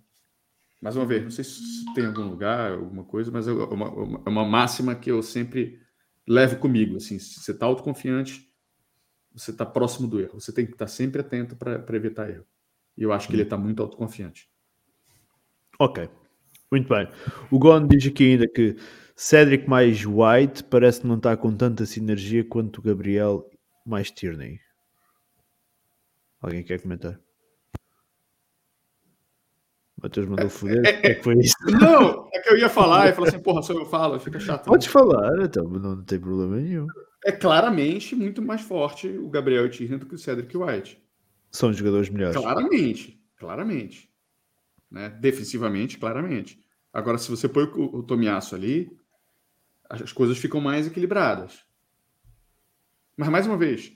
Mais uma vez, não sei se tem em algum lugar, alguma coisa, mas é uma, é uma máxima que eu sempre levo comigo. Assim, se você está autoconfiante, você está próximo do erro. Você tem que estar sempre atento para evitar erro. E eu acho que ele está muito autoconfiante. Ok, muito bem. O Gon diz aqui ainda que Cedric mais White parece não está com tanta sinergia quanto Gabriel mais Tierney. Alguém quer comentar? Matheus mandou foder. O que é que foi isso? (laughs) Não, é que eu ia falar e falar assim, porra, só eu falo, fica chato. Podes falar, então, não tem problema nenhum. É claramente muito mais forte o Gabriel Tierney do que o Cedric White. São jogadores melhores. Claramente, claramente. Né? Defensivamente, claramente. Agora, se você põe o, o Tomiasso ali, as as coisas ficam mais equilibradas. Mas, mais uma vez,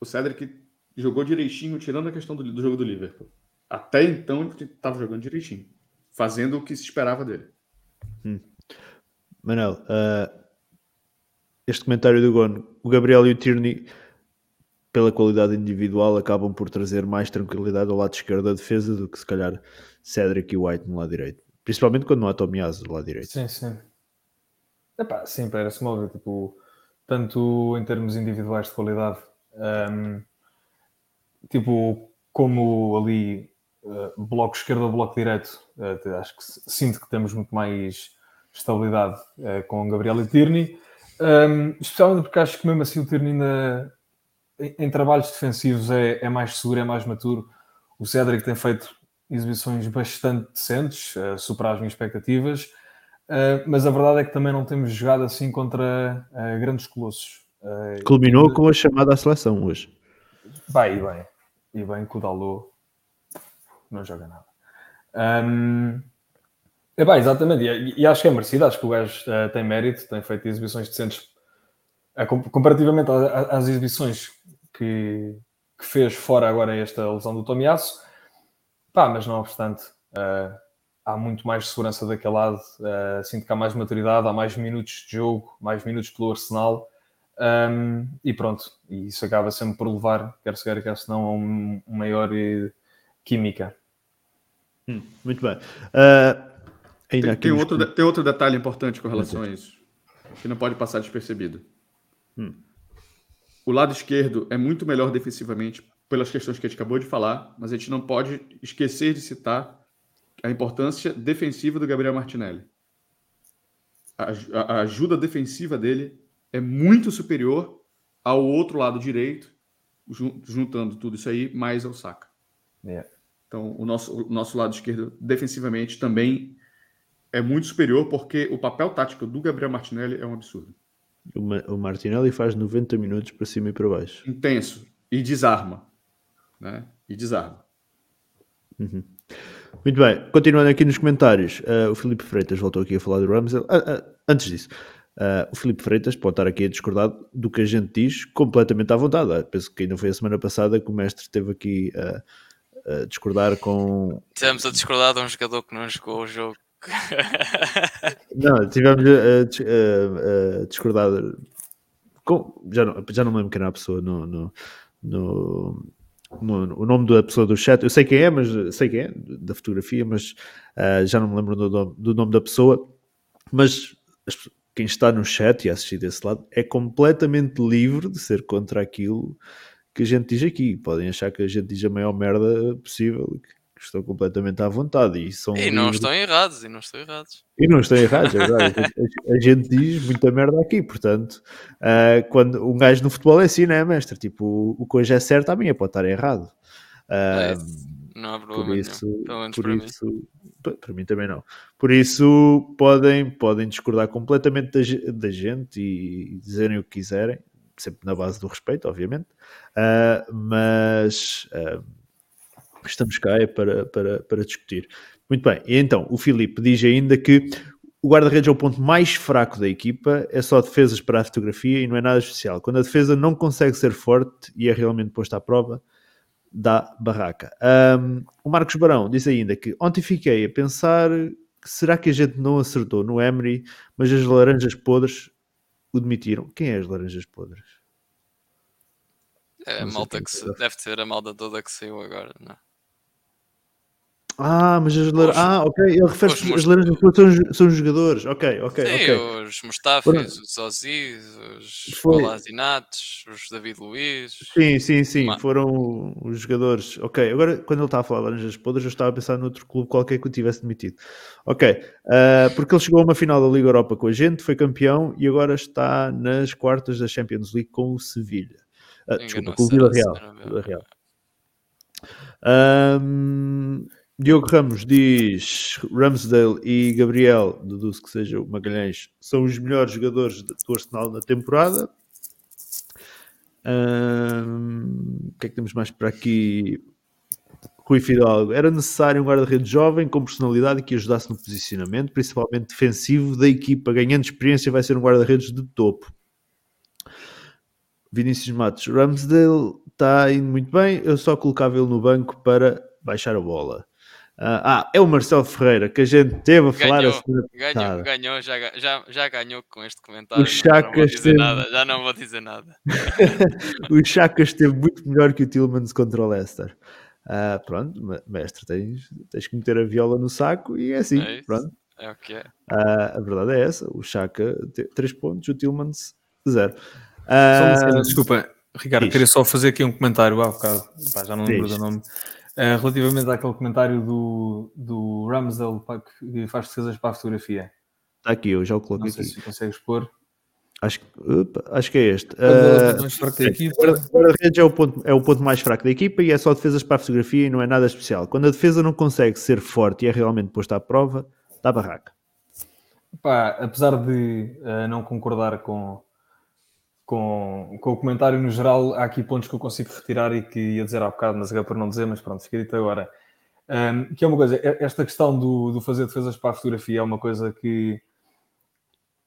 o Cedric jogou direitinho, tirando a questão do, do jogo do Liverpool. Até então, ele estava jogando direitinho. Fazendo o que se esperava dele. Manel, ah, este comentário do Gon, o Gabriel e o Tierney, pela qualidade individual, acabam por trazer mais tranquilidade ao lado esquerdo da defesa do que se calhar Cedric e White no lado direito. Principalmente quando não há Tomiaso do lado direito. Sim, sim. Epá, sim, parece-me óbvio, tipo, tanto em termos individuais de qualidade, hum, tipo, como ali, uh, bloco esquerdo ou bloco direito, uh, acho que sinto que temos muito mais estabilidade uh, com o Gabriel e Tierney, Hum, especialmente porque acho que mesmo assim o Tierney ainda, em, em trabalhos defensivos é, é mais seguro, é mais maturo. O Cedric tem feito exibições bastante decentes, uh, superar as minhas expectativas. Uh, mas a verdade é que também não temos jogado assim contra grandes colossos. Culminou e- com a chamada à seleção hoje. Vai, e bem. E bem que o Dalot não joga nada. Um, é bem, exatamente. E, e acho que é merecido. Acho que o gajo eh, tem mérito, tem feito exibições decentes com- comparativamente às exibições que, que fez fora agora esta lesão do Tomiasso. Pá, mas não obstante, eh, há muito mais segurança daquele lado. eh, sinto que há mais maturidade, há mais minutos de jogo, mais minutos pelo Arsenal. Um, e pronto, e isso acaba sempre por levar, quer se queira, quer se não, a um, um maior eh, química. Muito bem. Ainda Tem, tem outro, tem outro detalhe importante com relação a isso, que não pode passar despercebido. O lado esquerdo é muito melhor defensivamente, pelas questões que a gente acabou de falar, mas a gente não pode esquecer de citar a importância defensiva do Gabriel Martinelli. A, a- ajuda defensiva dele é muito superior ao outro lado direito, jun- juntando tudo isso aí, mais ao Saka. Yeah. Então, o nosso, o nosso lado esquerdo, defensivamente, também é muito superior, porque o papel tático do Gabriel Martinelli é um absurdo. O, Martinelli faz 90 minutos para cima e para baixo. Intenso. E desarma. Né? E desarma. Uhum. Muito bem, continuando aqui nos comentários, uh, o Filipe Freitas voltou aqui a falar do Ramsey. Uh, uh, antes disso, o Filipe Freitas pode estar aqui a discordar do que a gente diz completamente à vontade. penso que ainda foi a semana passada que o mestre esteve aqui a discordar com. Tivemos a discordar de um jogador que não jogou o jogo. (laughs) não, tivemos a, a, a discordar. Com, já, não, já não me lembro quem era a pessoa no, no, no o nome da pessoa do chat, eu sei quem é, mas sei quem é, da fotografia, mas uh, já não me lembro do, do, nome da pessoa. Mas quem está no chat e assistir desse lado é completamente livre de ser contra aquilo que a gente diz aqui. Podem achar que a gente diz a maior merda possível, que estão completamente à vontade. E, são e não estão errados, e não estão errados. E não estão errados, é verdade. a, a, gente diz muita merda aqui, portanto, uh, quando um gajo no futebol é assim, não é, mestre? Tipo, o que hoje é certo, amanhã pode estar errado. Uh, não há problema por isso, nenhum, por para isso, mim. Para mim também não. Por isso podem, podem discordar completamente da, da gente e, e dizerem o que quiserem, sempre na base do respeito, obviamente, uh, mas uh, estamos cá é para, para, para discutir. Muito bem, e então o Filipe diz ainda que o guarda-redes é o ponto mais fraco da equipa, é só defesas para a fotografia e não é nada especial. Quando a defesa não consegue ser forte e é realmente posta à prova, dá barraca. Um, o Marcos Barão diz ainda que ontem fiquei a pensar será que a gente não acertou no Emery, mas as laranjas podres o demitiram. Quem é as laranjas podres? É a malta que se, deve ser a malta toda que saiu agora, não é? Ah, mas as laranjas. Ah, ok. Ele refere-se as laranjas são, são jogadores. Ok, ok. Sim, okay. os Mustafis, os Ozzy, os Palasinates, os David Luiz. Sim, sim, sim. Uma... Foram os jogadores. Ok, agora quando ele estava a falar laranjas podres, eu estava a pensar noutro clube qualquer que o tivesse demitido. Ok, uh, porque ele chegou a uma final da Liga Europa com a gente, foi campeão e agora está nas quartas da Champions League com o Sevilha. Uh, desculpa, com o Vila Real. Vila Real. Um, Diogo Ramos diz Ramsdale e Gabriel, deduzo que seja o Magalhães, são os melhores jogadores do Arsenal na temporada. o que é que temos mais para aqui? Rui Fidalgo, era necessário um guarda-redes jovem com personalidade que ajudasse no posicionamento, principalmente defensivo da equipa, ganhando experiência, vai ser um guarda-redes de topo. Vinícius Matos, Ramsdale está indo muito bem, eu só colocava ele no banco para baixar a bola. Ah, ah, é o Marcelo Ferreira que a gente teve a falar ganhou, a semana Ganhou, ganhou já, já, já ganhou com este comentário. O Chacas já, não teve... já não vou dizer nada. (laughs) o Chacas esteve muito melhor que o Tillmans contra o Leicester. Uh, pronto, mestre, tens, tens que meter a viola no saco e é assim. É pronto. É o que é. Uh, a verdade é essa: o Chaka, 3 pontos, o Tillmans, 0. Uh, desculpa, Ricardo, queria só fazer aqui um comentário há bocado, Pá, já não lembro do nome. Uh, relativamente àquele comentário do, do Ramsdale que faz defesas para a fotografia. Está aqui, eu já o coloquei Não sei aqui. se consegues pôr. Acho, opa, acho que é este. Uh, o redes é o, ponto, é o ponto mais fraco da equipa e é só defesas para a fotografia e não é nada especial. Quando a defesa não consegue ser forte e é realmente posta à prova, dá barraca. Pá, apesar de uh, não concordar com, com, com o comentário no geral, há aqui pontos que eu consigo retirar e que ia dizer há bocado, mas agora por não dizer, mas pronto, fica dito agora. Um, que é uma coisa, esta questão do, do fazer defesas para a fotografia é uma coisa que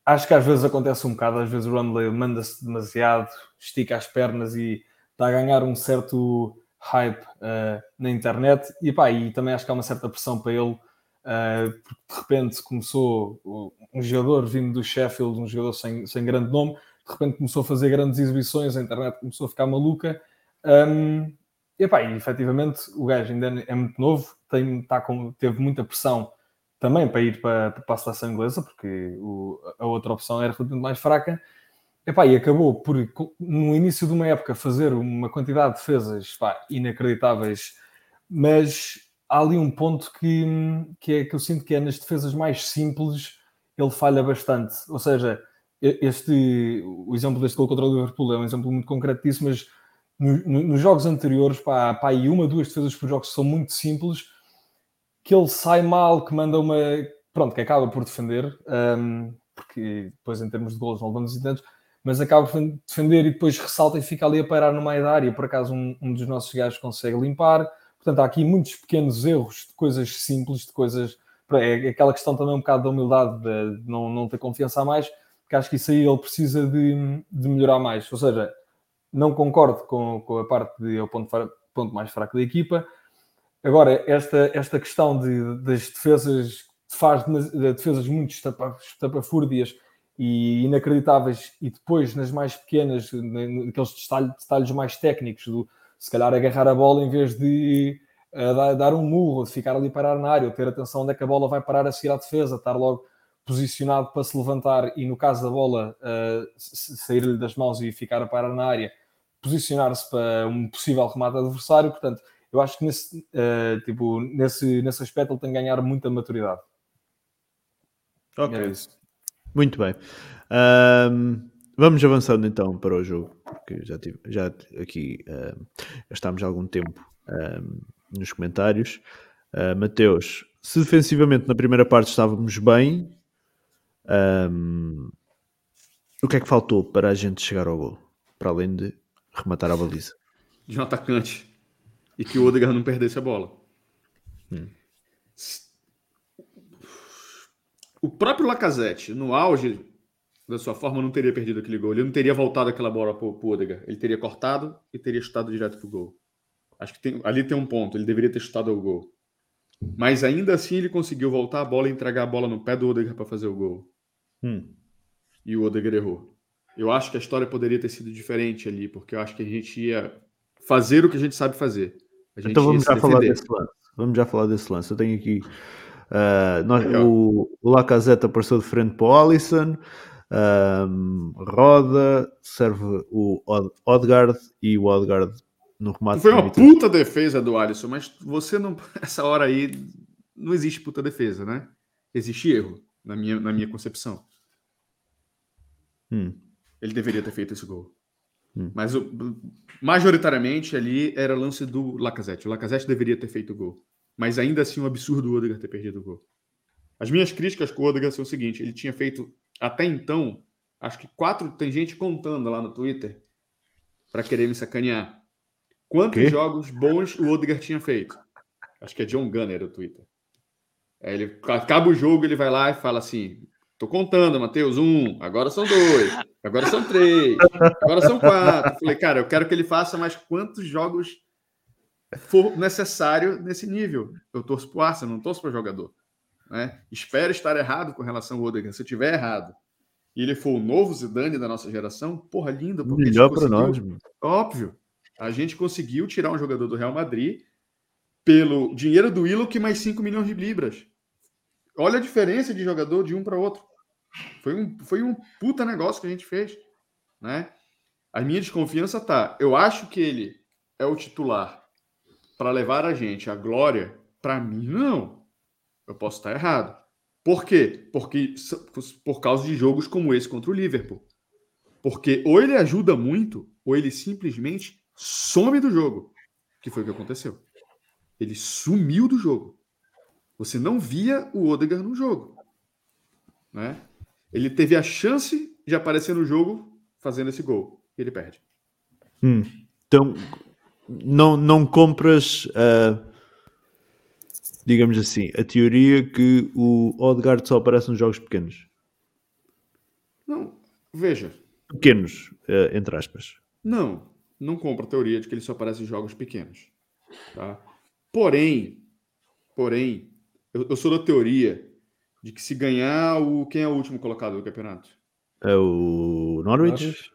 acho que às vezes acontece um bocado, às vezes o Rumble manda-se demasiado, estica as pernas e está a ganhar um certo hype uh, na internet e pá, e também acho que há uma certa pressão para ele uh, porque de repente começou um jogador vindo do Sheffield, um jogador sem, sem grande nome, de repente começou a fazer grandes exibições, a internet começou a ficar maluca. Um, e, epá, e efetivamente o gajo ainda é muito novo, tem, tá com, teve muita pressão também para ir para, para a seleção inglesa, porque o, a outra opção era relativamente mais fraca. Epá, e acabou por, no início de uma época, fazer uma quantidade de defesas pá, inacreditáveis, mas há ali um ponto que, que, é, que eu sinto que é nas defesas mais simples, ele falha bastante. Ou seja, este, o exemplo deste gol contra o Liverpool é um exemplo muito concreto disso, mas no, no, nos jogos anteriores, pá, pá, e uma, duas defesas por jogos são muito simples, que ele sai mal, que manda uma. Pronto, que acaba por defender, um, porque depois em termos de gols não levamos tantos, mas acaba por defender e depois ressalta e fica ali a parar no meio da área. Por acaso, um, um dos nossos gajos consegue limpar. Portanto, há aqui muitos pequenos erros de coisas simples, de coisas. É aquela questão também um bocado da humildade, de não, não ter confiança a mais, que acho que isso aí ele precisa de, de melhorar mais. Ou seja, não concordo com, com a parte de é o ponto, ponto mais fraco da equipa. Agora, esta, esta questão de, das defesas, faz de defesas muito estapafúrdias e inacreditáveis, e depois nas mais pequenas, naqueles detalhes, detalhes mais técnicos, do se calhar agarrar a bola em vez de uh, dar um murro, de ficar ali parar na área, ou ter atenção onde é que a bola vai parar a seguir à defesa, estar logo posicionado para se levantar e no caso da bola uh, sair-lhe das mãos e ficar a parar na área, posicionar-se para um possível remate adversário. Portanto, eu acho que nesse, uh, tipo, nesse, nesse aspecto ele tem que ganhar muita maturidade. Ok. É Muito bem. Um, vamos avançando então para o jogo, porque já, tive, já aqui um, estamos há algum tempo um, nos comentários. Uh, Mateus, se defensivamente na primeira parte estávamos bem, um, o que é que faltou para a gente chegar ao gol? Para além de rematar a baliza. De um atacante. E que o Odegaard não perdesse a bola. Hum. O próprio Lacazette, no auge da sua forma, não teria perdido aquele gol. Ele não teria voltado aquela bola para o Odegaard. Ele teria cortado e teria chutado direto para o gol. Acho que tem, ali tem um ponto. Ele deveria ter chutado o gol. Mas ainda assim ele conseguiu voltar a bola e entregar a bola no pé do Odegaard para fazer o gol. Hum. E o Odegaard errou. Eu acho que a história poderia ter sido diferente ali, porque eu acho que a gente ia fazer o que a gente sabe fazer. então vamos já falar desse lance. Vamos já falar desse lance. Eu tenho aqui. Uh, nós, o, o Lacazette apareceu de frente para o Alisson. Um, roda, serve o Odgard e o Odgard no remate. Foi uma puta defesa do Alisson, mas você não. (laughs) Essa hora aí não existe puta defesa, né? Existe erro, na minha, na minha concepção. Hum. Ele deveria ter feito esse gol. Hum. Mas o, majoritariamente ali era lance do Lacazette. O Lacazette deveria ter feito o gol. Mas ainda assim um absurdo o Odegaard ter perdido o gol. As minhas críticas com o Odegaard são o seguinte: ele tinha feito até então, acho que quatro. Tem gente contando lá no Twitter para querer me sacanear. Quantos que? jogos bons o Odegaard tinha feito? Acho que é John Gunner o Twitter. Aí ele acaba o jogo, ele vai lá e fala assim: Tô contando, Matheus, um, agora são dois, agora são três, agora são quatro. Falei, cara, eu quero que ele faça mais quantos jogos for necessário nesse nível. Eu torço pro Arsenal, não torço para jogador. Né? Espero estar errado com relação ao Odegaard. Se eu tiver errado e ele for o novo Zidane da nossa geração, porra, lindo. Melhor para nós. Mano. Óbvio. A gente conseguiu tirar um jogador do Real Madrid pelo dinheiro do Willow que mais 5 milhões de libras. Olha a diferença de jogador de um para outro. Foi um, foi um puta negócio que a gente fez, né? A minha desconfiança tá. Eu acho que ele é o titular para levar a gente à glória. Para mim, não. Eu posso estar errado. Por quê? Porque por causa de jogos como esse contra o Liverpool. Porque ou ele ajuda muito, ou ele simplesmente some do jogo. Que foi o que aconteceu. Ele sumiu do jogo. Você não via o Odegaard no jogo. Né? Ele teve a chance de aparecer no jogo fazendo esse gol. E ele perde. Hum. Então, não, não compras, uh, digamos assim, a teoria que o Odegaard só aparece nos jogos pequenos. Não, veja. Pequenos, uh, entre aspas. Não, não compro a teoria de que ele só aparece em jogos pequenos. Tá? Porém, porém, eu, eu sou da teoria de que se ganhar o. Quem é o último colocado do campeonato? É o Norwich. Norwich.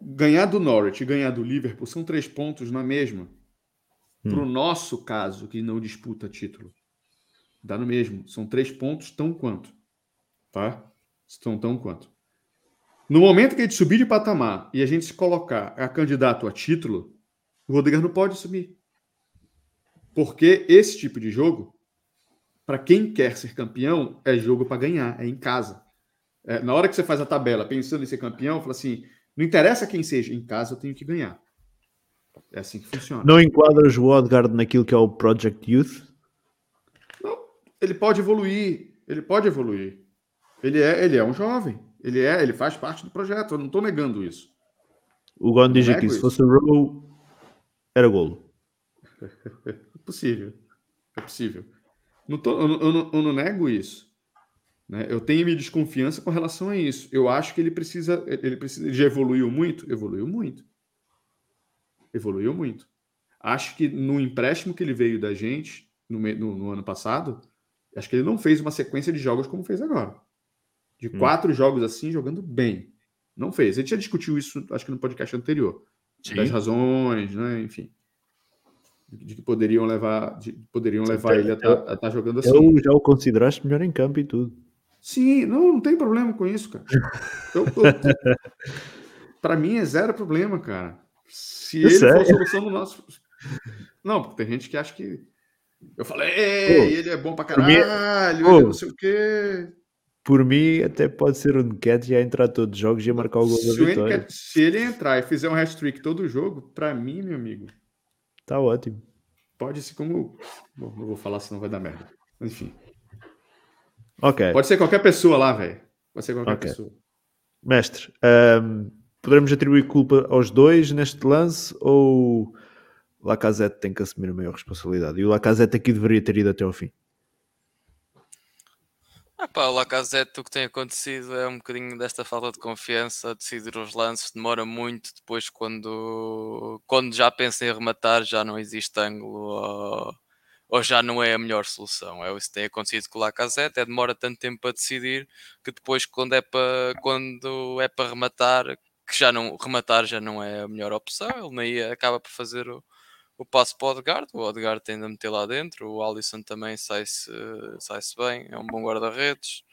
Ganhar do Norwich e ganhar do Liverpool são três pontos na mesma. Hum. Para o nosso caso, que não disputa título. Dá no mesmo. São três pontos tão quanto. Tá? Estão tão quanto. No momento que a gente subir de patamar e a gente se colocar a candidato a título, o Rodrigo não pode subir. Porque esse tipo de jogo para quem quer ser campeão, é jogo para ganhar, é em casa. É, na hora que você faz a tabela pensando em ser campeão, fala assim: não interessa quem seja, em casa eu tenho que ganhar. É assim que funciona. Não enquadras o Odgard naquilo que é o Project Youth? Não, ele pode evoluir, ele pode evoluir. Ele é, ele é um jovem. Ele é, ele faz parte do projeto. Eu não estou negando isso. O Gon diz aqui: se fosse o era golo. (laughs) É possível. É possível. Não tô- eu, não- eu não, eu não nego isso. né? Eu tenho minha desconfiança com relação a isso. Eu acho que ele precisa. Ele precisa. Ele já evoluiu muito? Evoluiu muito. Evoluiu muito. Acho que no empréstimo que ele veio da gente no, no- no ano passado, acho que ele não fez uma sequência de jogos como fez agora. De Hum. quatro jogos assim, jogando bem. Não fez. A gente já discutiu isso, acho que no podcast anterior. Das razões, né? Enfim. De que poderiam levar, de- poderiam levar eu- ele a estar jogando assim. Eu já o consideraste melhor em campo e tudo. Sim, não, não tem problema com isso, cara. Eu, (laughs) para mim é zero problema, cara. Se Eu ele sei. for a solução do nosso. Não, porque tem gente que acha que. Eu falei, "Ei, Pô, ele é bom pra mim- caralho, ele é não sei o quê. Por mim, até pode ser o Nketiah a entrar todos os jogos e marcar o gol da Se, o vitória. Se ele entrar e fizer um hat-trick todo jogo, pra mim, meu amigo, Está ótimo. pode ser como. Bom, não vou falar senão vai dar merda. Enfim. Ok. Pode ser qualquer pessoa lá, velho. Pode ser qualquer Ok. pessoa. Mestre, ahm, poderemos atribuir culpa aos dois neste lance ou o Lacazette tem que assumir a maior responsabilidade? E o Lacazette aqui deveria ter ido até ao fim. Ah pá, o Lacazette, o que tem acontecido é um bocadinho desta falta de confiança, decidir os lances, demora muito, depois quando, quando já pensa em rematar já não existe ângulo ou, ou já não é a melhor solução. É isso que tem acontecido com o Lacazette, é demora tanto tempo a decidir que depois quando é para quando é para rematar, que já não rematar já não é a melhor opção, ele nem acaba por fazer o, o passo para o Odegaard, o Odegaard tende a meter lá dentro, o Alisson também sai-se sai bem, é um bom guarda-redes,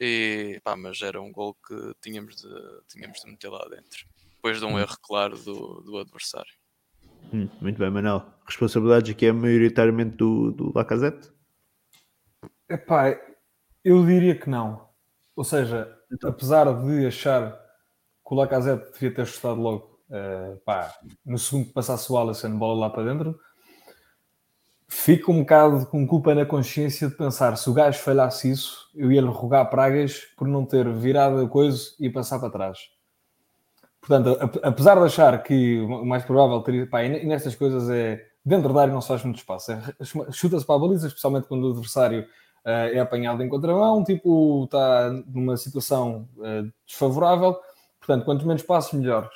e, pá, mas era um gol que tínhamos de, tínhamos de meter lá dentro, depois de um erro claro do, do adversário. Hum, muito bem, Manel. Responsabilidades aqui é maioritariamente do, do Lacazette? Epá, eu diria que não. Ou seja, apesar de achar que o Lacazette devia ter ajustado logo, eh, pá, no segundo que passasse o Alisson, bola lá para dentro, fico um bocado com culpa na consciência de pensar se o gajo falhasse isso, eu ia-lhe rogar pragas por não ter virado a coisa e passar para trás. Portanto, ap- apesar de achar que o mais provável teria. Pá, e nestas coisas é. Dentro da área não se faz muito espaço. É, Chuta-se para a baliza, especialmente quando o adversário eh, é apanhado em contramão, tipo, está numa situação eh, desfavorável. Portanto, quanto menos passos, melhores.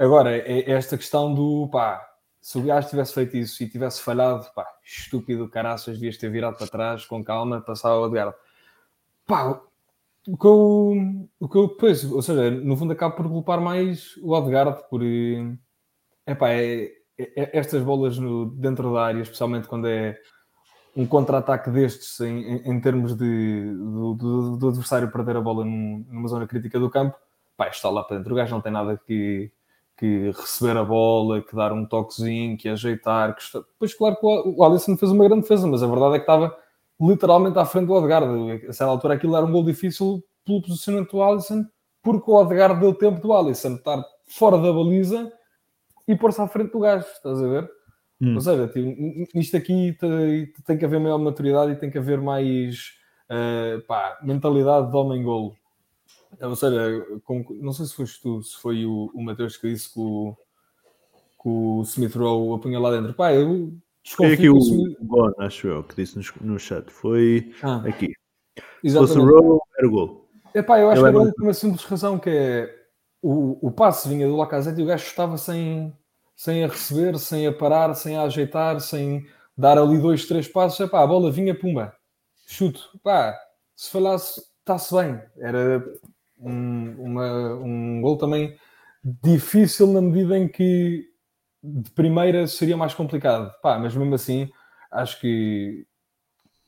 Agora, é é esta questão do pá, se o gajo tivesse feito isso e tivesse falhado, pá, estúpido, caraças, devias ter virado para trás com calma, passar o Edgar. Pá, o que eu, o que eu pois, ou seja, no fundo acabo por culpar mais o Odegaard por eh, epá, é, é- estas bolas no, dentro da área, especialmente quando é um contra-ataque destes em, em- em termos de, do, do- do adversário perder a bola num- numa zona crítica do campo, pá, está lá para dentro. O gajo não tem nada que, que receber a bola, que dar um toquezinho, que ajeitar. Que. Pois, claro que o, Alisson fez uma grande defesa, mas a verdade é que estava literalmente à frente do Odegaard. A certa altura aquilo era um gol difícil pelo posicionamento do Alisson, porque o Odegaard deu tempo do Alisson estar fora da baliza e pôr-se à frente do gajo, estás a ver? Hum. Ou seja, tipo, isto aqui te- tem que haver maior maturidade e tem que haver mais eh, pá, mentalidade de homem-golo. Ou seja, não sei se foste tu, se foi o, o Mateus que disse que o, que o Smith Rowe apunha lá dentro. Pá, eu Foi desconfio aqui que o o Smith... Gon, acho eu, que disse no, no chat. Foi Ah, aqui. Se fosse o exatamente. Rowe, era o gol. Epá, eu acho Eu que lembro- por uma simples razão que é o, o passe vinha do Lacazette e o gajo estava sem, sem a receber, sem a parar, sem a ajeitar, sem dar ali dois, três passos. Epá, a bola vinha, pumba, chuto. Pá, se falhasse, está-se bem. Era um, uma, um gol também difícil na medida em que de primeira seria mais complicado. Pá, mas mesmo assim, acho que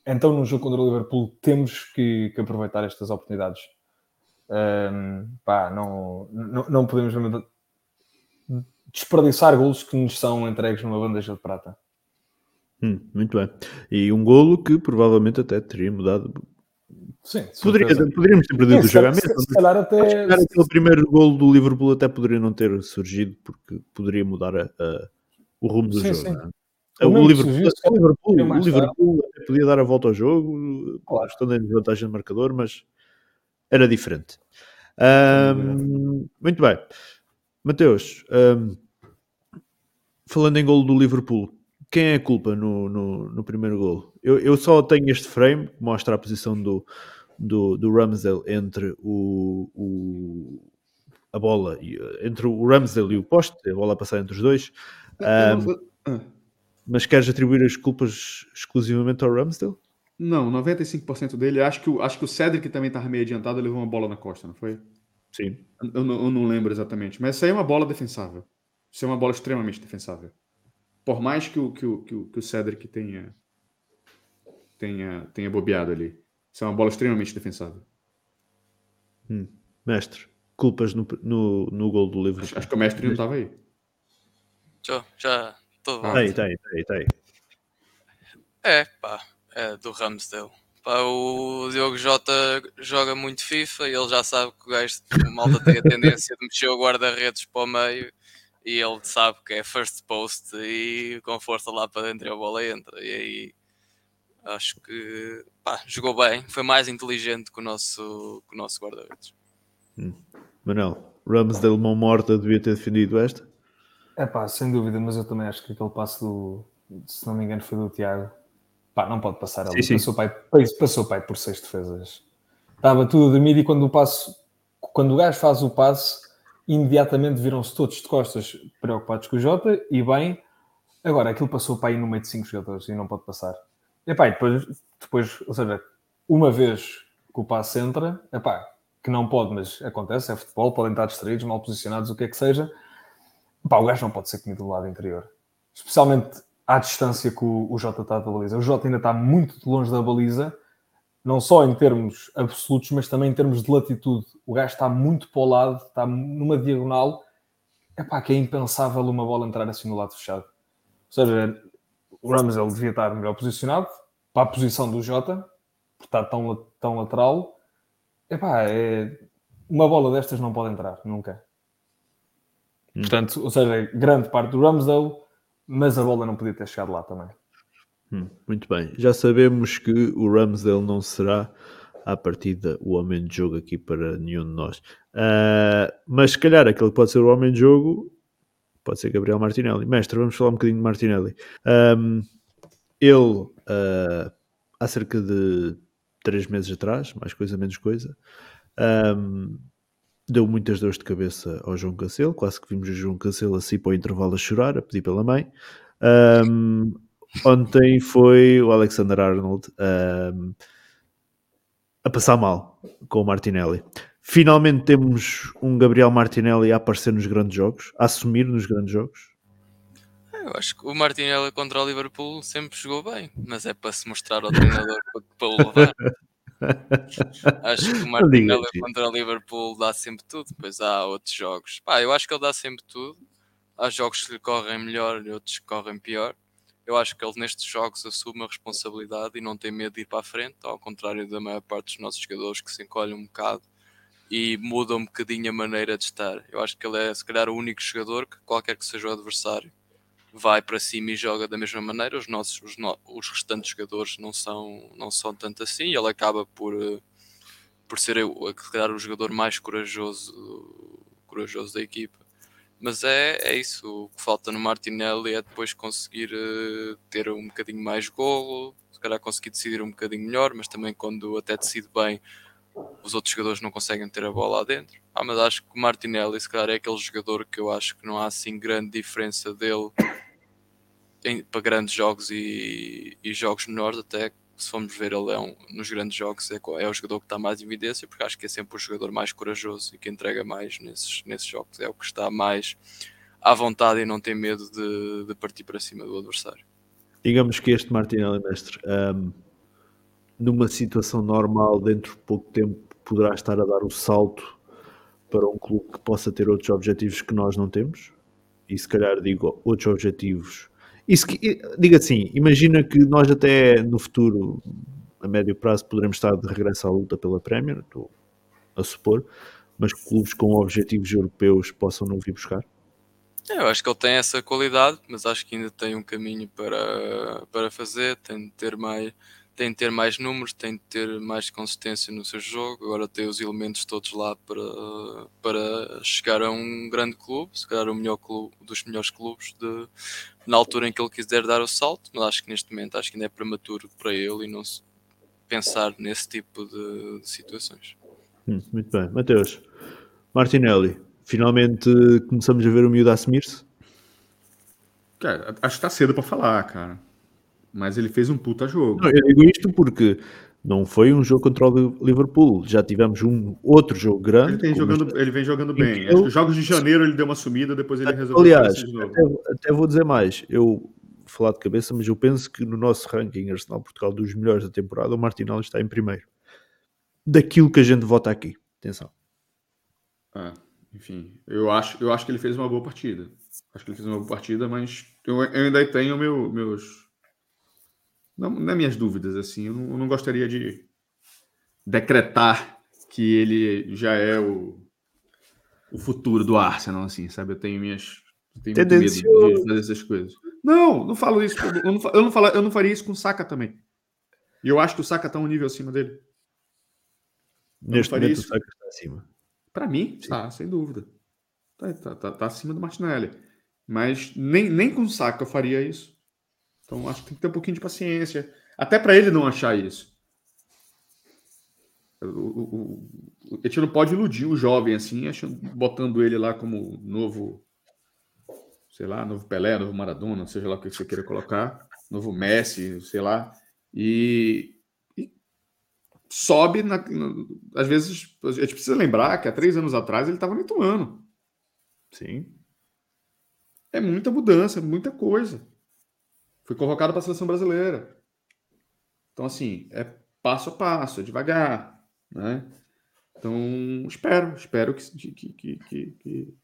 então num jogo contra o Liverpool temos que, que aproveitar estas oportunidades. Ahm, pá, não, não, não podemos desperdiçar golos que nos são entregues numa bandeja de prata. Hum, muito bem. E um golo que provavelmente até teria mudado. Sim, de Poderia, poderíamos ter perdido Sim, o se, calhar- jogamento. se, calhar até aquele primeiro golo do Liverpool até poderia não ter surgido porque poderia mudar a- a- o rumo do Sim, jogo. sim. é? O que Liverpool, o Liverpool, o Liverpool podia dar a volta ao jogo, Claro. estando em desvantagem de marcador, mas era diferente. Um, muito bem. Mateus, um, falando em gol do Liverpool, quem é a culpa no, no, no primeiro gol? Eu, eu, só tenho este frame que mostra a posição do, do, do Ramsdale entre o, o, a bola, entre o Ramsdale e o poste, a bola a passar entre os dois. Um, mas queres atribuir as culpas exclusivamente ao Ramsdale? Não, 95% dele. Acho que, o, acho que o Cedric também estava meio adiantado, levou uma bola na costa, não foi? Sim. Eu, eu, não lembro exatamente. Mas isso aí é uma bola defensável. Isso é uma bola extremamente defensável. Por mais que o, que o, que o, que o Cedric tenha, tenha, tenha bobeado ali. Isso é uma bola extremamente defensável. Hum. Mestre, culpas no, no, no gol do Liverpool. Acho, acho que o mestre não estava aí. Já, já. Tô ah, aí, tá aí, tá aí, tá aí. É, pá, é do Ramsdale. Pá, o Diogo Jota joga muito FIFA e ele já sabe que o gajo, malta tem a tendência de mexer o guarda-redes para o meio e ele sabe que é first post e com força lá para dentro a bola entra. E aí acho que pá, jogou bem, foi mais inteligente que o nosso, que o nosso guarda-redes. Hum. Manel, Ramsdale mão morta devia ter defendido esta? É pá, sem dúvida, mas eu também acho que aquele passo do, se não me engano, foi do Tiago. Pá, não pode passar ali. Sim, sim. Passou, pai, passou pai por seis defesas. Estava tudo a dormir e quando o passo, quando o gajo faz o passo, imediatamente viram-se todos de costas preocupados com o Jota e bem, agora aquilo passou para aí no meio de cinco jogadores e não pode passar. E pá, depois, depois, ou seja, uma vez que o passo entra, epá, que não pode, mas acontece, é futebol, podem estar distraídos, mal posicionados, o que é que seja, Pá, o gajo não pode ser comido do lado interior. Especialmente à distância que o, o Jota está da baliza. O Jota ainda está muito longe da baliza, não só em termos absolutos, mas também em termos de latitude. O gajo está muito para o lado, está numa diagonal. É pá, que é impensável uma bola entrar assim no lado fechado. Ou seja, o Ramsel devia estar melhor posicionado para a posição do Jota, por estar tão, tão lateral. Epá, é... uma bola destas não pode entrar, nunca. Hum. Portanto, ou seja, grande parte do Ramsdale, mas a bola não podia ter chegado lá também. Hum, muito bem. Já sabemos que o Ramsdale não será à partida o homem de jogo aqui para nenhum de nós. Uh, mas se calhar aquele que pode ser o homem de jogo pode ser Gabriel Martinelli. Mestre, vamos falar um bocadinho de Martinelli. Um, ele, uh, há cerca de três meses atrás, mais coisa, menos coisa, um, deu muitas dores de cabeça ao João Cancelo, quase que vimos o João Cancelo assim para o intervalo a chorar, a pedir pela mãe. Um, ontem foi o Alexander Arnold um, a passar mal com o Martinelli. Finalmente temos um Gabriel Martinelli a aparecer nos grandes jogos, a assumir nos grandes jogos. Eu acho que o Martinelli contra o Liverpool sempre jogou bem, mas é para se mostrar ao treinador (laughs) para o levar. acho que o Martinelli contra o Liverpool dá sempre tudo, depois há outros jogos. Pá, eu acho que ele dá sempre tudo. Há jogos que lhe correm melhor e outros que correm pior. Eu acho que ele nestes jogos assume a responsabilidade e não tem medo de ir para a frente, ao contrário da maior parte dos nossos jogadores que se encolhem um bocado e mudam um bocadinho a maneira de estar. Eu acho que ele é se calhar o único jogador que qualquer que seja o adversário vai para cima e joga da mesma maneira. Os nossos, os, no, os restantes jogadores não são, não são tanto assim. Ele acaba por, eh, por ser eu, calhar, o jogador mais corajoso, corajoso da equipa. Mas é, é isso. O que falta no Martinelli é depois conseguir uh, ter um bocadinho mais golo, se calhar conseguir decidir um bocadinho melhor, mas também quando até decide bem, os outros jogadores não conseguem ter a bola lá dentro. Ah, mas acho que o Martinelli, se calhar, é aquele jogador que eu acho que não há assim grande diferença dele em, para grandes jogos e, e, jogos menores, até se formos ver, ele é um, nos grandes jogos é, é, o jogador que está mais em evidência, porque acho que é sempre o jogador mais corajoso e que entrega mais nesses, nesses jogos, é o que está mais à vontade e não tem medo de, de partir para cima do adversário. Digamos que este Martinelli, mestre, um, numa situação normal, dentro de pouco tempo, poderá estar a dar o salto para um clube que possa ter outros objetivos que nós não temos. E se calhar digo outros objetivos isso que, diga assim, imagina que nós até no futuro, a médio prazo, poderemos estar de regresso à luta pela Premier, estou a supor, mas clubes com objetivos europeus possam não vir buscar? Eu acho que ele tem essa qualidade, mas acho que ainda tem um caminho para, para fazer, tem de ter mais, tem de ter mais números, tem de ter mais consistência no seu jogo. Agora tem os elementos todos lá para, para chegar a um grande clube, se calhar o melhor clube, dos melhores clubes de, na altura em que ele quiser dar o salto. Mas acho que neste momento acho que ainda é prematuro para ele e não se pensar nesse tipo de, de situações. Hum, muito bem, Mateus. Martinelli, finalmente começamos a ver o miúdo assumir-se? Cara, acho que tá cedo para falar, cara. Mas ele fez um puta jogo. Não, eu digo isto porque não foi um jogo contra o Liverpool. Já tivemos um outro jogo grande. Ele, jogando, este... ele vem jogando bem. Eu... Jogos de janeiro ele deu uma sumida, depois ele resolveu. Aliás, até, até, vou dizer mais. Eu vou falar de cabeça, mas eu penso que no nosso ranking Arsenal Portugal dos melhores da temporada, o Martinelli está em primeiro. Daquilo que a gente vota aqui. Atenção. Ah, enfim, eu acho, eu acho que ele fez uma boa partida. Acho que ele fez uma boa partida, mas eu, eu ainda tenho meu, meus não, não é minhas dúvidas, assim, eu não, eu não, gostaria de decretar que ele já é o, o futuro do Arsenal, assim, sabe? Eu tenho minhas. Eu tenho medo de fazer essas coisas. Não, não falo isso. Eu não, eu não, falo, eu não faria isso com o Saka também. E eu acho que o Saka está um nível acima dele. Neste momento isso. o Saka está acima. Para mim, está, sem dúvida. Está tá, tá, tá acima do Martinelli. Mas nem, nem com o Saka eu faria isso. Então acho que tem que ter um pouquinho de paciência. Até para ele não achar isso. O, o, o, a gente não pode iludir o jovem assim, achando, botando ele lá como novo, sei lá, novo Pelé, novo Maradona, seja lá o que você queira colocar, novo Messi, sei lá, e, e sobe, na, na, às vezes, a gente precisa lembrar que há três anos atrás ele estava no Ituano. Sim. É muita mudança, muita coisa. Fui convocado para a seleção brasileira. Então, assim, é passo a passo, é devagar, né? Então, espero, espero que, que, que, que,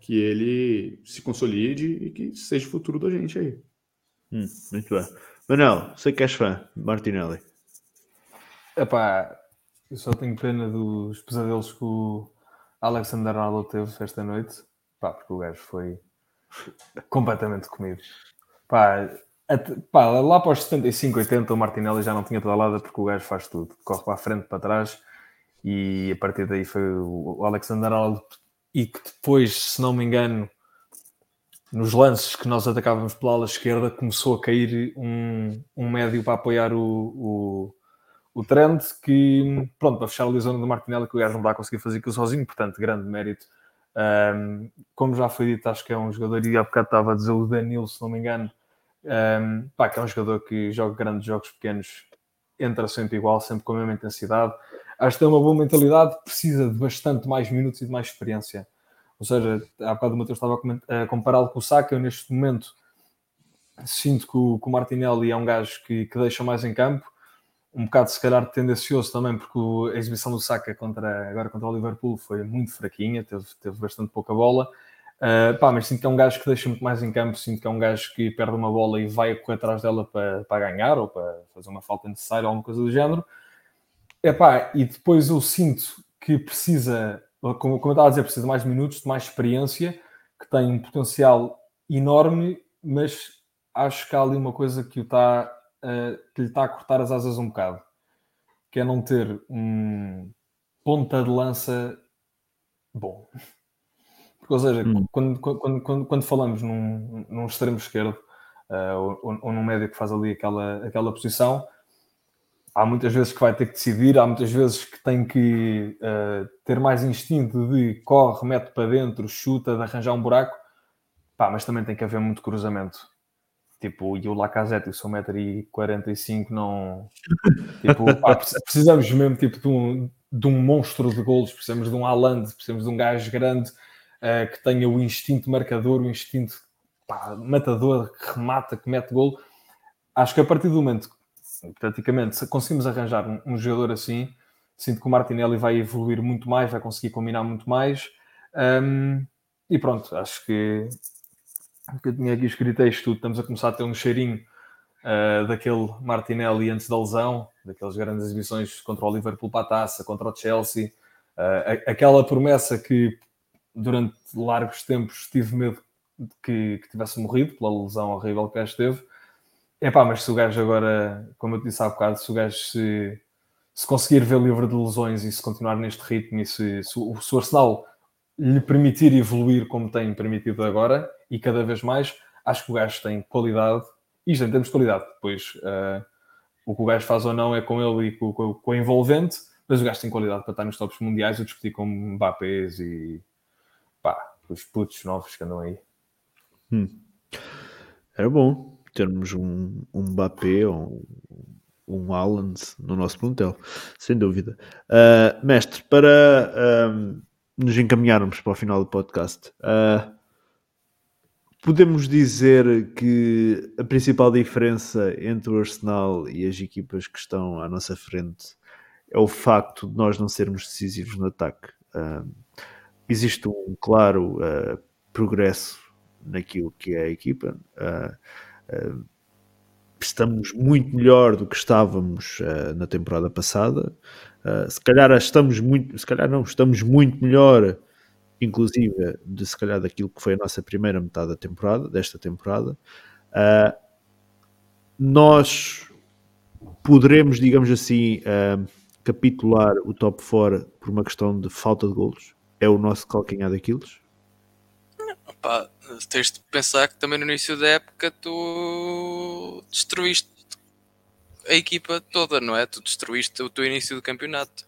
que ele se consolide e que seja o futuro da gente aí. Hum, muito bem. Manel, sei que és fã de Martinelli. Epá, eu só tenho pena dos pesadelos que o Alexander Arnold teve esta noite. Pá, porque o gajo foi completamente comido. Pá, até, pá, lá para os 75, 80, o Martinelli já não tinha toda a lada porque o gajo faz tudo. Corre para a frente, para trás e a partir daí foi o Alexander Arnold e que depois, se não me engano, nos lances que nós atacávamos pela ala esquerda, começou a cair um, um médio para apoiar o, o, o trend que, pronto, para fechar a zona do Martinelli, que o gajo não dá a conseguir fazer aquilo sozinho, portanto, grande mérito. Um, como já foi dito, acho que é um jogador, e há bocado estava a dizer o Danilo, se não me engano, um, pá, que é um jogador que joga grandes jogos pequenos, entra sempre igual, sempre com a mesma intensidade. Acho que tem uma boa mentalidade, precisa de bastante mais minutos e de mais experiência. Ou seja, há bocado o Matheus estava a compará-lo com o Saka, eu neste momento sinto que o, que o Martinelli é um gajo que, que deixa mais em campo, um bocado se calhar tendencioso também, porque a exibição do Saka contra, agora contra o Liverpool foi muito fraquinha, teve, teve bastante pouca bola. Uh, pá, mas sinto que é um gajo que deixa muito mais em campo, sinto que é um gajo que perde uma bola e vai correr atrás dela para, para ganhar ou para fazer uma falta necessária ou alguma coisa do género. Epá, e depois eu sinto que precisa, como, como eu estava a dizer, precisa de mais minutos, de mais experiência, que tem um potencial enorme, mas acho que há ali uma coisa que, o está, uh, que lhe está a cortar as asas um bocado, que é não ter um ponta de lança bom. Porque, ou seja, hum. quando, quando, quando, quando, falamos num, num extremo esquerdo uh, ou, ou num médio que faz ali aquela, aquela posição, há muitas vezes que vai ter que decidir, há muitas vezes que tem que uh, ter mais instinto de corre, mete para dentro, chuta, de arranjar um buraco, pá, mas também tem que haver muito cruzamento. Tipo, e o Lacazette, o seu 1,45m, não. (laughs) Tipo, pá, precisamos mesmo tipo, de, um, de um monstro de golos, precisamos de um Haaland, precisamos de um gajo grande uh, que tenha o instinto marcador, o instinto pá, matador, que remata, que mete golo. Acho que a partir do momento, praticamente, se conseguimos arranjar um, um jogador assim, sinto que o Martinelli vai evoluir muito mais, vai conseguir combinar muito mais. Um, e pronto, acho que, que eu tinha aqui escrito isto tudo. Estamos a começar a ter um cheirinho uh, daquele Martinelli antes da lesão, daquelas grandes exibições contra o Liverpool para a taça, contra o Chelsea. Uh, aquela promessa que durante largos tempos tive medo de que, que tivesse morrido pela lesão horrível que esteve. É pá, mas se o gajo agora, como eu disse há bocado, se o gajo se, se conseguir ver livre de lesões e se continuar neste ritmo e se, se, o, se o Arsenal lhe permitir evoluir como tem permitido agora e cada vez mais, acho que o gajo tem qualidade, isto em termos de qualidade, depois uh, o que o gajo faz ou não é com ele e com, com, com o envolvente, mas o gajo tem qualidade para estar nos tops mundiais. Eu discuti com Mbappés e os putos novos que andam aí. Hum. Era bom termos um, um Mbappé ou um, um no nosso plantel, sem dúvida. Uh, mestre, para uh, nos encaminharmos para o final do podcast, uh, podemos dizer que a principal diferença entre o Arsenal e as equipas que estão à nossa frente é o facto de nós não sermos decisivos no ataque. Uh, existe um claro uh, progresso naquilo que é a equipa. Uh, estamos muito melhor do que estávamos na temporada passada. se calhar estamos muito, se calhar não, estamos muito melhor, inclusive, de se calhar daquilo que foi a nossa primeira metade da temporada, desta temporada. nós poderemos, digamos assim, capitular o top 4 por uma questão de falta de golos? É o nosso calcanhar daqueles? Opa, tens de pensar que também no início da época tu destruíste a equipa toda, não é? Tu destruíste o teu início do campeonato.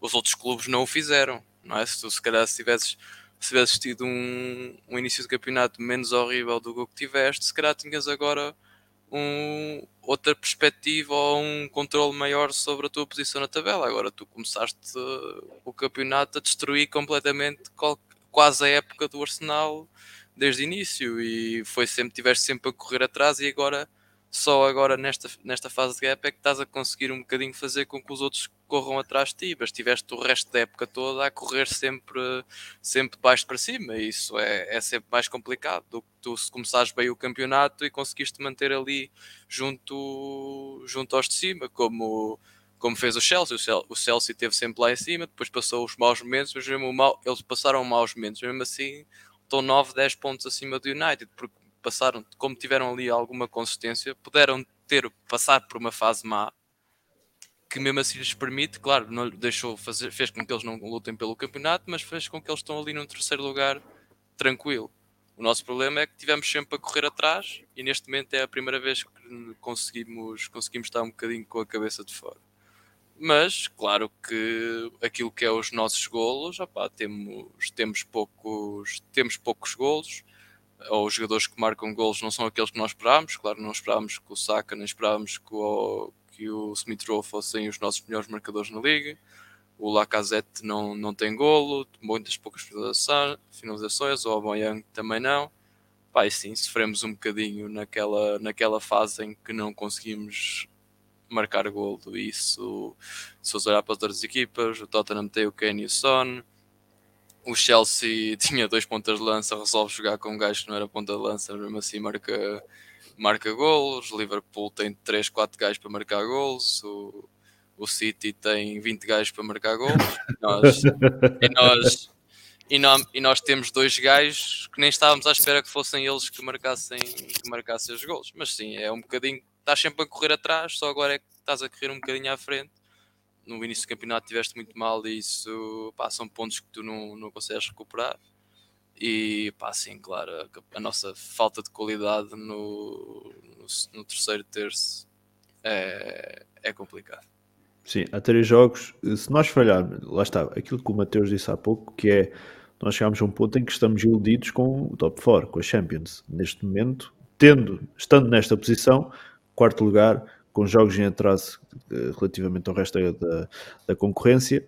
Os outros clubes não o fizeram, não é? Se tu se calhar se tivesses, se tivesses tido um, um início de campeonato menos horrível do que tiveste, se calhar tinhas agora um, outra perspectiva ou um controle maior sobre a tua posição na tabela. Agora tu começaste uh, o campeonato a destruir completamente quase a época do Arsenal desde o início e foi sempre, tiveste sempre a correr atrás e agora só agora nesta, nesta fase de gap é que estás a conseguir um bocadinho fazer com que os outros corram atrás de ti, mas tiveste o resto da época toda a correr sempre, sempre baixo para cima, e isso é, é sempre mais complicado do que tu se começares bem o campeonato e conseguiste manter ali junto, junto aos de cima, como, como fez o Chelsea. O Chelsea esteve sempre lá em cima, depois passou os maus momentos, mas mesmo mal, eles passaram maus momentos, mesmo assim estão 9, 10 pontos acima do United, porque passaram, como tiveram ali alguma consistência, puderam ter passar por uma fase má que mesmo assim lhes permite, claro, não deixou fazer, fez com que eles não lutem pelo campeonato, mas fez com que eles estão ali no terceiro lugar tranquilo. O nosso problema é que tivemos sempre a correr atrás e neste momento é a primeira vez que conseguimos, conseguimos estar um bocadinho com a cabeça de fora. Mas, claro que aquilo que é os nossos golos, opá, temos, temos, poucos, temos poucos golos, ou os jogadores que marcam golos não são aqueles que nós esperámos. Claro, não esperámos que o Saka, nem esperámos que o, que o Smith Rowe fossem os nossos melhores marcadores na liga. O Lacazette não, não tem golo, muitas poucas finalizações, o Aubameyang também não. Pá, e sim, sofremos um bocadinho naquela, naquela fase em que não conseguimos marcar golo. Isso, se você olhar para as outras equipas, o Tottenham tem o Kane e o Son, o Chelsea (laughs) tinha dois pontas de lança, resolve jogar com um gajo que não era ponta de lança, mesmo assim marca, marca golos. Liverpool tem 3, 4 gajos para marcar golos. O, o City tem 20 gajos para marcar golos. Nós, e, nós, e, nós, e nós temos dois gajos que nem estávamos à espera que fossem eles que marcassem, que marcassem os golos. Mas sim, é um bocadinho. Estás sempre a correr atrás, só agora é que estás a correr um bocadinho à frente no início do campeonato tiveste muito mal e isso pá, são pontos que tu não, não consegues recuperar. E pá, sim, claro, a, a nossa falta de qualidade no, no, no, terceiro terço é, é complicado. Sim, há três jogos, se nós falharmos, lá está, aquilo que o Mateus disse há pouco, que é nós chegámos a um ponto em que estamos iludidos com o top 4, com a Champions. Neste momento, tendo, estando nesta posição, quarto lugar, com jogos em atraso eh, relativamente ao resto da, da concorrência,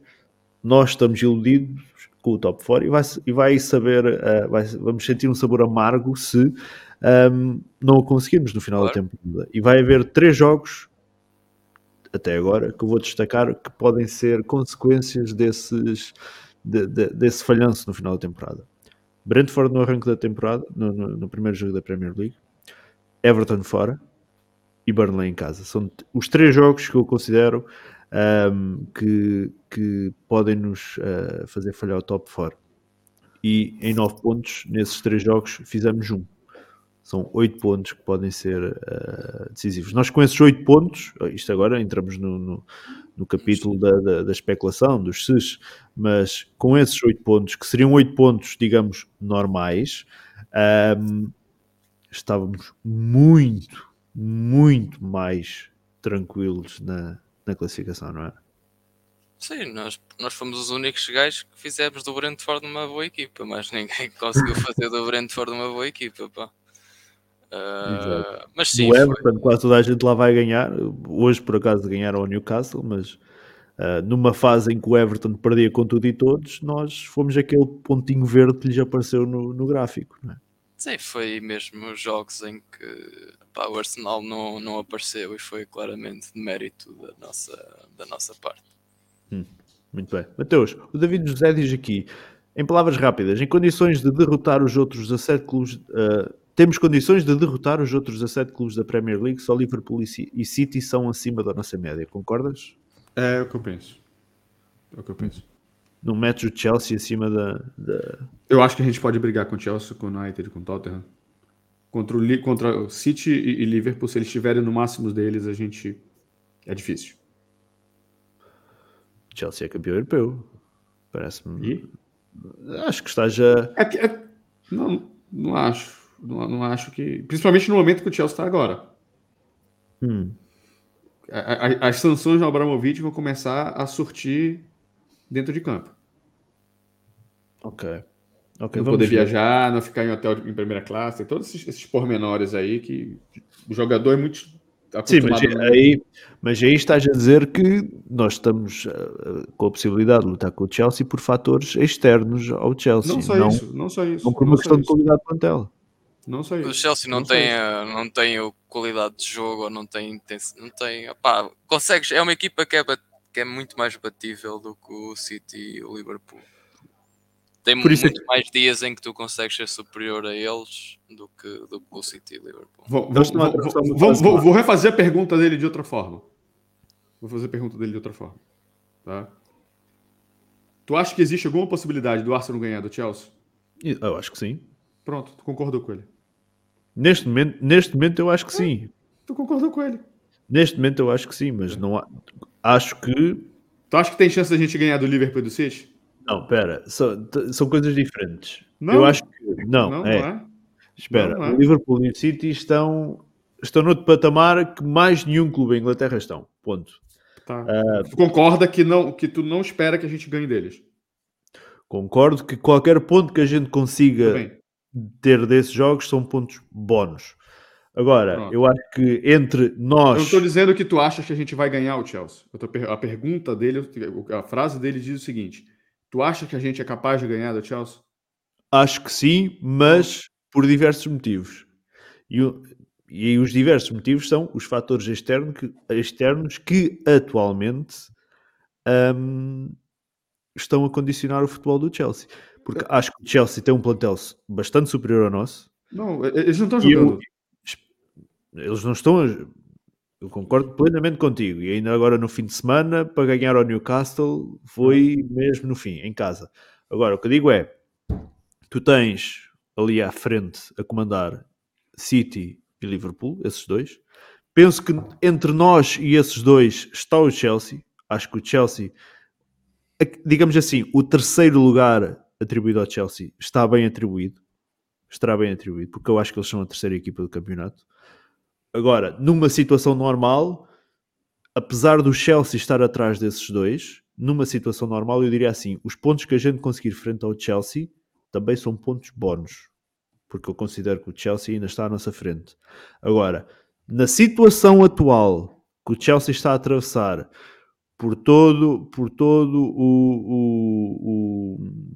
nós estamos iludidos com o top 4 e vai, e vai saber, uh, vai, vamos sentir um sabor amargo se um, ehm, não o conseguirmos no final claro. da temporada. E vai haver três jogos até agora que eu vou destacar que podem ser consequências desses, de, de, desse falhanço no final da temporada. Brentford no arranque da temporada, no, no, no primeiro jogo da Premier League, Everton fora, e Burnley em casa. São os três jogos que eu considero um, que, que podem nos uh, fazer falhar o top 4. E em 9 pontos, nesses três jogos, fizemos um. São oito pontos que podem ser uh, decisivos. Nós, com esses oito pontos, isto agora entramos no, no, no capítulo da, da, da, especulação, dos SES, mas com esses oito pontos, que seriam oito pontos, digamos, normais, um, estávamos muito, muito mais tranquilos na, na classificação, não é? Sim, nós, nós fomos os únicos gajos que fizemos do Brentford uma boa equipa, mas ninguém (laughs) conseguiu fazer do Brentford uma boa equipa, pá. Uh, mas sim, o Everton, quase toda a gente lá vai ganhar. Hoje, por acaso, ganharam ao Newcastle, mas uh, numa fase em que o Everton perdia com tudo e todos, nós fomos aquele pontinho verde que lhes apareceu no, no gráfico. Não é? Sim, foi mesmo os jogos em que pá, o Arsenal não, não apareceu e foi claramente de mérito da nossa, da nossa parte. Hum, muito bem. Mateus, o David José diz aqui, em palavras rápidas, em condições de derrotar os outros 17 clubes, uh, temos condições de derrotar os outros 17 clubes da Premier League, só Liverpool e City são acima da nossa média, concordas? É o que eu penso. É o que eu penso. Não metes o Chelsea acima da, da... Eu acho que a gente pode brigar com o Chelsea, com o United, com o Tottenham. Contra o, contra o City e, e Liverpool, se eles estiverem no máximo deles, a gente... É difícil. Chelsea é campeão europeu. Parece-me. Acho que está já. É, é... Não, não acho. Não, não, acho que. Principalmente no momento que o Chelsea está agora. Hum. A, a, as sanções do Abramovich vão começar a surtir dentro de campo. Ok. okay não poder ver. viajar, não ficar em hotel em primeira classe, todos esses, esses pormenores aí que o jogador é muito Sim, mas aí, mas aí estás a dizer que nós estamos uh, com a possibilidade de lutar com o Chelsea por fatores externos ao Chelsea. Não só não, isso, não só isso. Não por uma questão de qualidade de plantel. Não sei. O Chelsea não, não tem, a, não tem a qualidade de jogo, não tem, não tem, opá, consegues, é uma equipa que é, que é muito mais batível do que o City e o Liverpool. Tem Por muito é... mais dias em que tu consegues ser superior a eles do que, do que o City e Liverpool. Vou, vou, vou, vou, vou refazer a pergunta dele de outra forma. Vou fazer a pergunta dele de outra forma. Tá? Tu acha que existe alguma possibilidade do Arsenal ganhar do Chelsea? Eu acho que sim. Pronto, tu concordou com ele. Neste momento, neste momento eu acho que sim. Tu concordou com ele. Neste momento eu acho que sim, mas não há... acho que. Tu acha que tem chance da gente ganhar do Liverpool e do City? Não, pera, são, são coisas diferentes. Não, eu acho que. Não, não é. Não é. Espera, não, é. o Liverpool e o City estão, estão no outro patamar que mais nenhum clube em Inglaterra estão. Ponto. Tá. Uh, tu concorda que, não, que tu não espera que a gente ganhe deles? Concordo que qualquer ponto que a gente consiga ter desses jogos são pontos bónus. Agora, Pronto. eu acho que entre nós. Eu não estou dizendo que tu achas que a gente vai ganhar o Chelsea. A pergunta dele, a frase dele diz o seguinte: Tu acha que a gente é capaz de ganhar do Chelsea? Acho que sim, mas por diversos motivos. E, e os diversos motivos são os fatores externos que, externos que atualmente um, estão a condicionar o futebol do Chelsea porque acho que o Chelsea tem um plantel bastante superior ao nosso. Não, eles não estão jogando. Eles não estão. Eu concordo plenamente contigo. E ainda agora no fim de semana, para ganhar ao Newcastle, foi mesmo no fim, em casa. Agora, o que eu digo é: tu tens ali à frente a comandar City e Liverpool, esses dois. Penso que entre nós e esses dois está o Chelsea. Acho que o Chelsea, digamos assim, o terceiro lugar atribuído ao Chelsea está bem atribuído. Estará bem atribuído, porque eu acho que eles são a terceira equipa do campeonato. Agora, numa situação normal, apesar do Chelsea estar atrás desses dois, numa situação normal, eu diria assim: os pontos que a gente conseguir frente ao Chelsea também são pontos bónus, porque eu considero que o Chelsea ainda está à nossa frente. Agora, na situação atual que o Chelsea está a atravessar, por todo, por todo o, o, o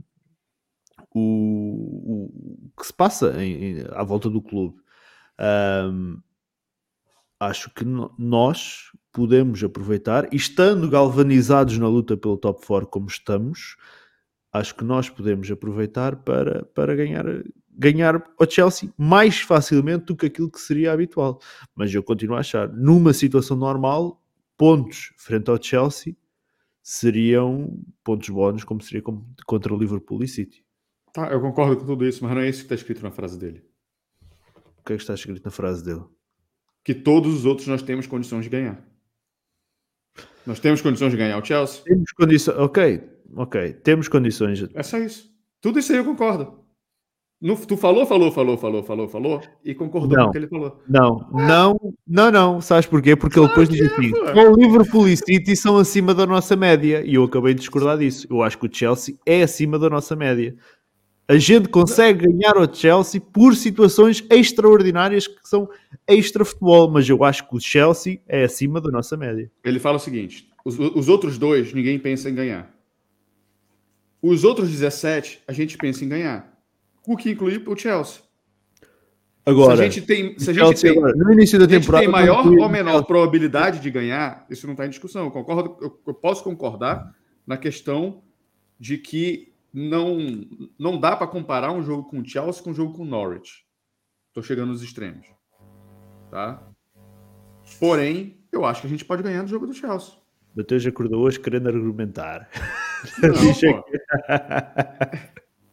o, que se passa em, em, à volta do clube. Um, acho que nós podemos aproveitar, e estando galvanizados na luta pelo top 4 como estamos, acho que nós podemos aproveitar para, para ganhar, ganhar ao Chelsea mais facilmente do que aquilo que seria habitual. Mas eu continuo a achar, numa situação normal, pontos frente ao Chelsea seriam pontos bónus, como seria contra o Liverpool e City. Tá, eu concordo com tudo isso, mas não é isso que está escrito na frase dele. que é que está escrito na frase dele? Que todos os outros nós temos condições de ganhar. Nós temos condições de ganhar o Chelsea. Temos condições. Ok, ok. Temos condições. É só isso. Tudo isso aí eu concordo. No, tu falou, falou, falou, falou, falou, falou e concordou Não. com o que ele falou. Não, não, não, não. Sabes porquê? Porque ele depois diz é, assim: o Liverpool e City são acima da nossa média. E eu acabei de discordar disso. Eu acho que o Chelsea é acima da nossa média. A gente consegue ganhar ao Chelsea por situações extraordinárias que são extra futebol, mas eu acho que o Chelsea é acima da nossa média. Ele fala o seguinte: os, os outros dois, ninguém pensa em ganhar. Os outros 17, a gente pensa em ganhar. O que inclui o Chelsea. Agora, se a gente tem, se a o gente tem, agora, no início da temporada, tem maior ou menor probabilidade de ganhar, isso não está em discussão. Eu, concordo, eu, eu posso concordar na questão de que não, não dá para comparar um jogo com o Chelsea com um jogo com o Norwich. Estou chegando nos extremos. Tá? Porém, eu acho que a gente pode ganhar do jogo do Chelsea. Mateus acordou hoje querendo argumentar. (laughs) Não.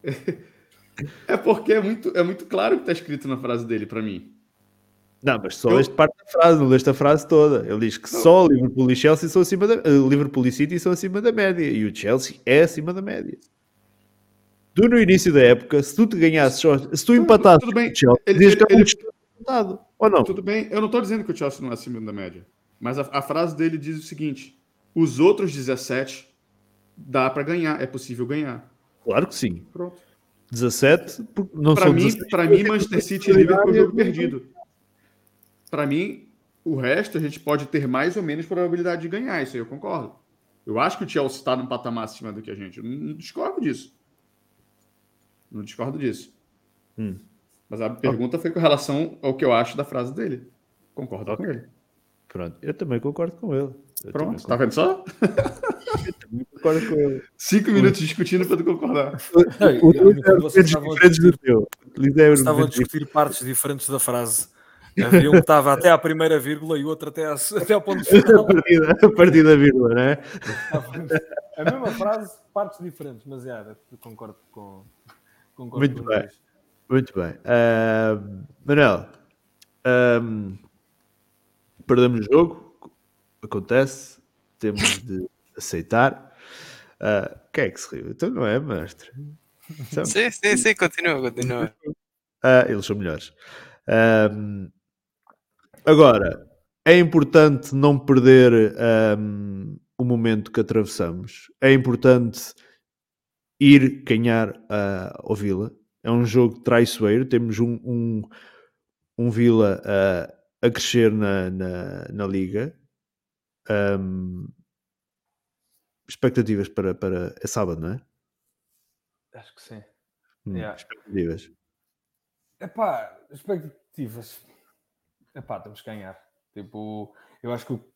(laughs) É porque é muito, é muito claro o que está escrito na frase dele para mim. Não, mas só Eu- esta parte da frase, não desta frase toda. Ele diz que Não. só Liverpool e Chelsea são acima da eh, Liverpool e City são acima da média e o Chelsea é acima da média. Tu no início da época, se tu te ganhasses, se tu empatasses tudo bem. com o Chelsea, Ele- ele- é empatado, ou não? Tudo bem, eu não estou dizendo que o Chelsea não é acima da média. Mas a, a frase dele diz o seguinte: os outros 17 dá para ganhar, é possível ganhar. Claro que sim. Pronto. 17, porque não Para são mim, 17. para mim, Manchester City e Liverpool é jogo perdido. Para mim, o resto a gente pode ter mais ou menos probabilidade de ganhar, isso aí eu concordo. Eu acho que o Chelsea está num patamar acima do que a gente. Eu não discordo disso. Não discordo disso. Hum. Mas a pergunta foi com relação ao que eu acho da frase dele. Concordo com ele. Pronto, eu também concordo com ele. Eu Pronto, também tá vendo só? concordo com ele. Cinco minutos discutindo para tu concordar. Não, O vocês estavam a Estavam a discutir partes diferentes da frase. Havia um que estava até à primeira vírgula e o outro até, à- até ao ponto final. (laughs) a partir da- a partir da vírgula, não é? (laughs) A mesma frase, partes diferentes, mas é, eu concordo com. Concordo Muito bem. vocês. Muito bem. Ah, Manel, ahm, perdemos o jogo, acontece, temos (laughs) de aceitar. Ah, quem é que se riu? Então não é, mestre? Então, Sim, sim, sim, continua, continua. (laughs) ah, eles são melhores. Ahm, agora, é importante não perder ahm, o momento que atravessamos. É importante ir ganhar ah, ao Vila. É um jogo traiçoeiro. Temos um, um, um Vila ah, a crescer na, na, na Liga. Ahm, expectativas para, para. É sábado, não é? Acho que sim. Hum, Yeah. Expectativas. Epá, expectativas. Epá, temos que ganhar. Tipo, eu acho que o,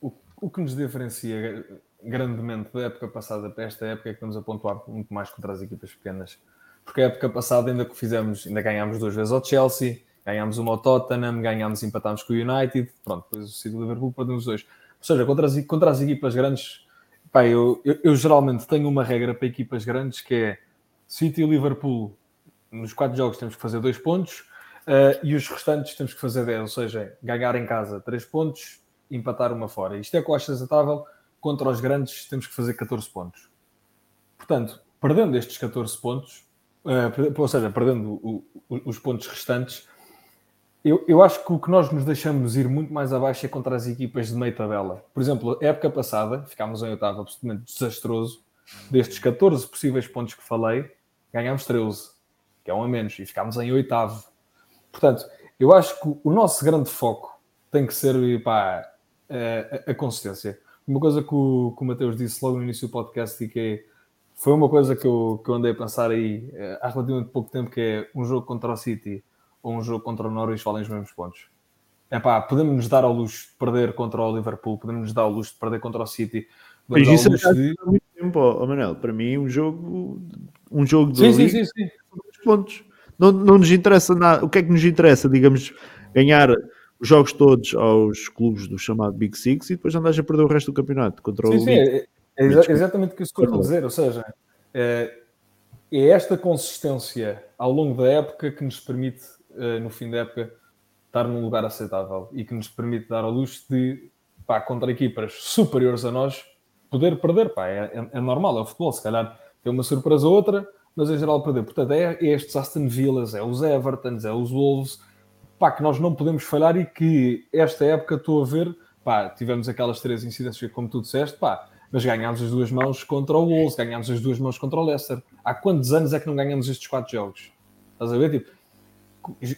o, o que nos diferencia grandemente da época passada para esta época é que estamos a pontuar muito mais contra as equipas pequenas. Porque a época passada ainda que fizemos, ainda ganhámos duas vezes ao Chelsea, ganhámos uma ao Tottenham, ganhámos e empatámos com o United, pronto, depois o City Liverpool perdemos os dois. Ou seja, contra as, contra as equipas grandes, pá, eu, eu, eu geralmente tenho uma regra para equipas grandes que é City e Liverpool nos quatro jogos temos que fazer dois pontos uh, e os restantes temos que fazer 10, ou seja, ganhar em casa três pontos, empatar uma fora. Isto é que eu acho aceitável. Contra os grandes temos que fazer 14 pontos. Portanto, perdendo estes 14 pontos, uh, ou seja, perdendo os pontos restantes, eu, eu acho que o que nós nos deixamos ir muito mais abaixo é contra as equipas de meio tabela. Por exemplo, época passada, ficámos em oitavo absolutamente desastroso. Destes 14 possíveis pontos que falei, ganhámos 13 que é um a menos, e ficámos em oitavo. Portanto, eu acho que o nosso grande foco tem que ser pá, a, a, consistência. Uma coisa que o, que o Mateus disse logo no início do podcast e que é, foi uma coisa que eu, que eu andei a pensar aí eh, há relativamente pouco tempo, que é um jogo contra o City ou um jogo contra o Norwich valem os mesmos pontos. É pá, podemos nos dar ao luxo de perder contra o Liverpool, podemos nos dar ao luxo de perder contra o City. Mas isso luxo de... há muito tempo, ó, Manel. Para mim, um jogo, um jogo de Sim, sim, sim, sim. pontos. Não, não nos interessa nada. O que é que nos interessa? Digamos, ganhar os jogos todos aos clubes do chamado Big Six e depois andas a perder o resto do campeonato contra o Sim, sim, Leeds. é, é exa- exatamente o que eu estou a dizer. Ou seja, é, é esta consistência ao longo da época que nos permite, eh, no fim da época, estar num lugar aceitável e que nos permite dar ao luxo de, pá, contra equipas superiores a nós, poder perder, pá, é, é, é normal, é o futebol, se calhar tem uma surpresa ou outra, mas em geral perder. Portanto, é, é estes Aston Villas, é os Evertons, é os Wolves, pá, que nós não podemos falhar e que esta época estou a ver, pá, tivemos aquelas três incidências, como tu disseste, pá, mas ganhámos as duas mãos contra o Wolves, ganhámos as duas mãos contra o Leicester. Há quantos anos é que não ganhamos estes quatro jogos? Estás a ver? Tipo,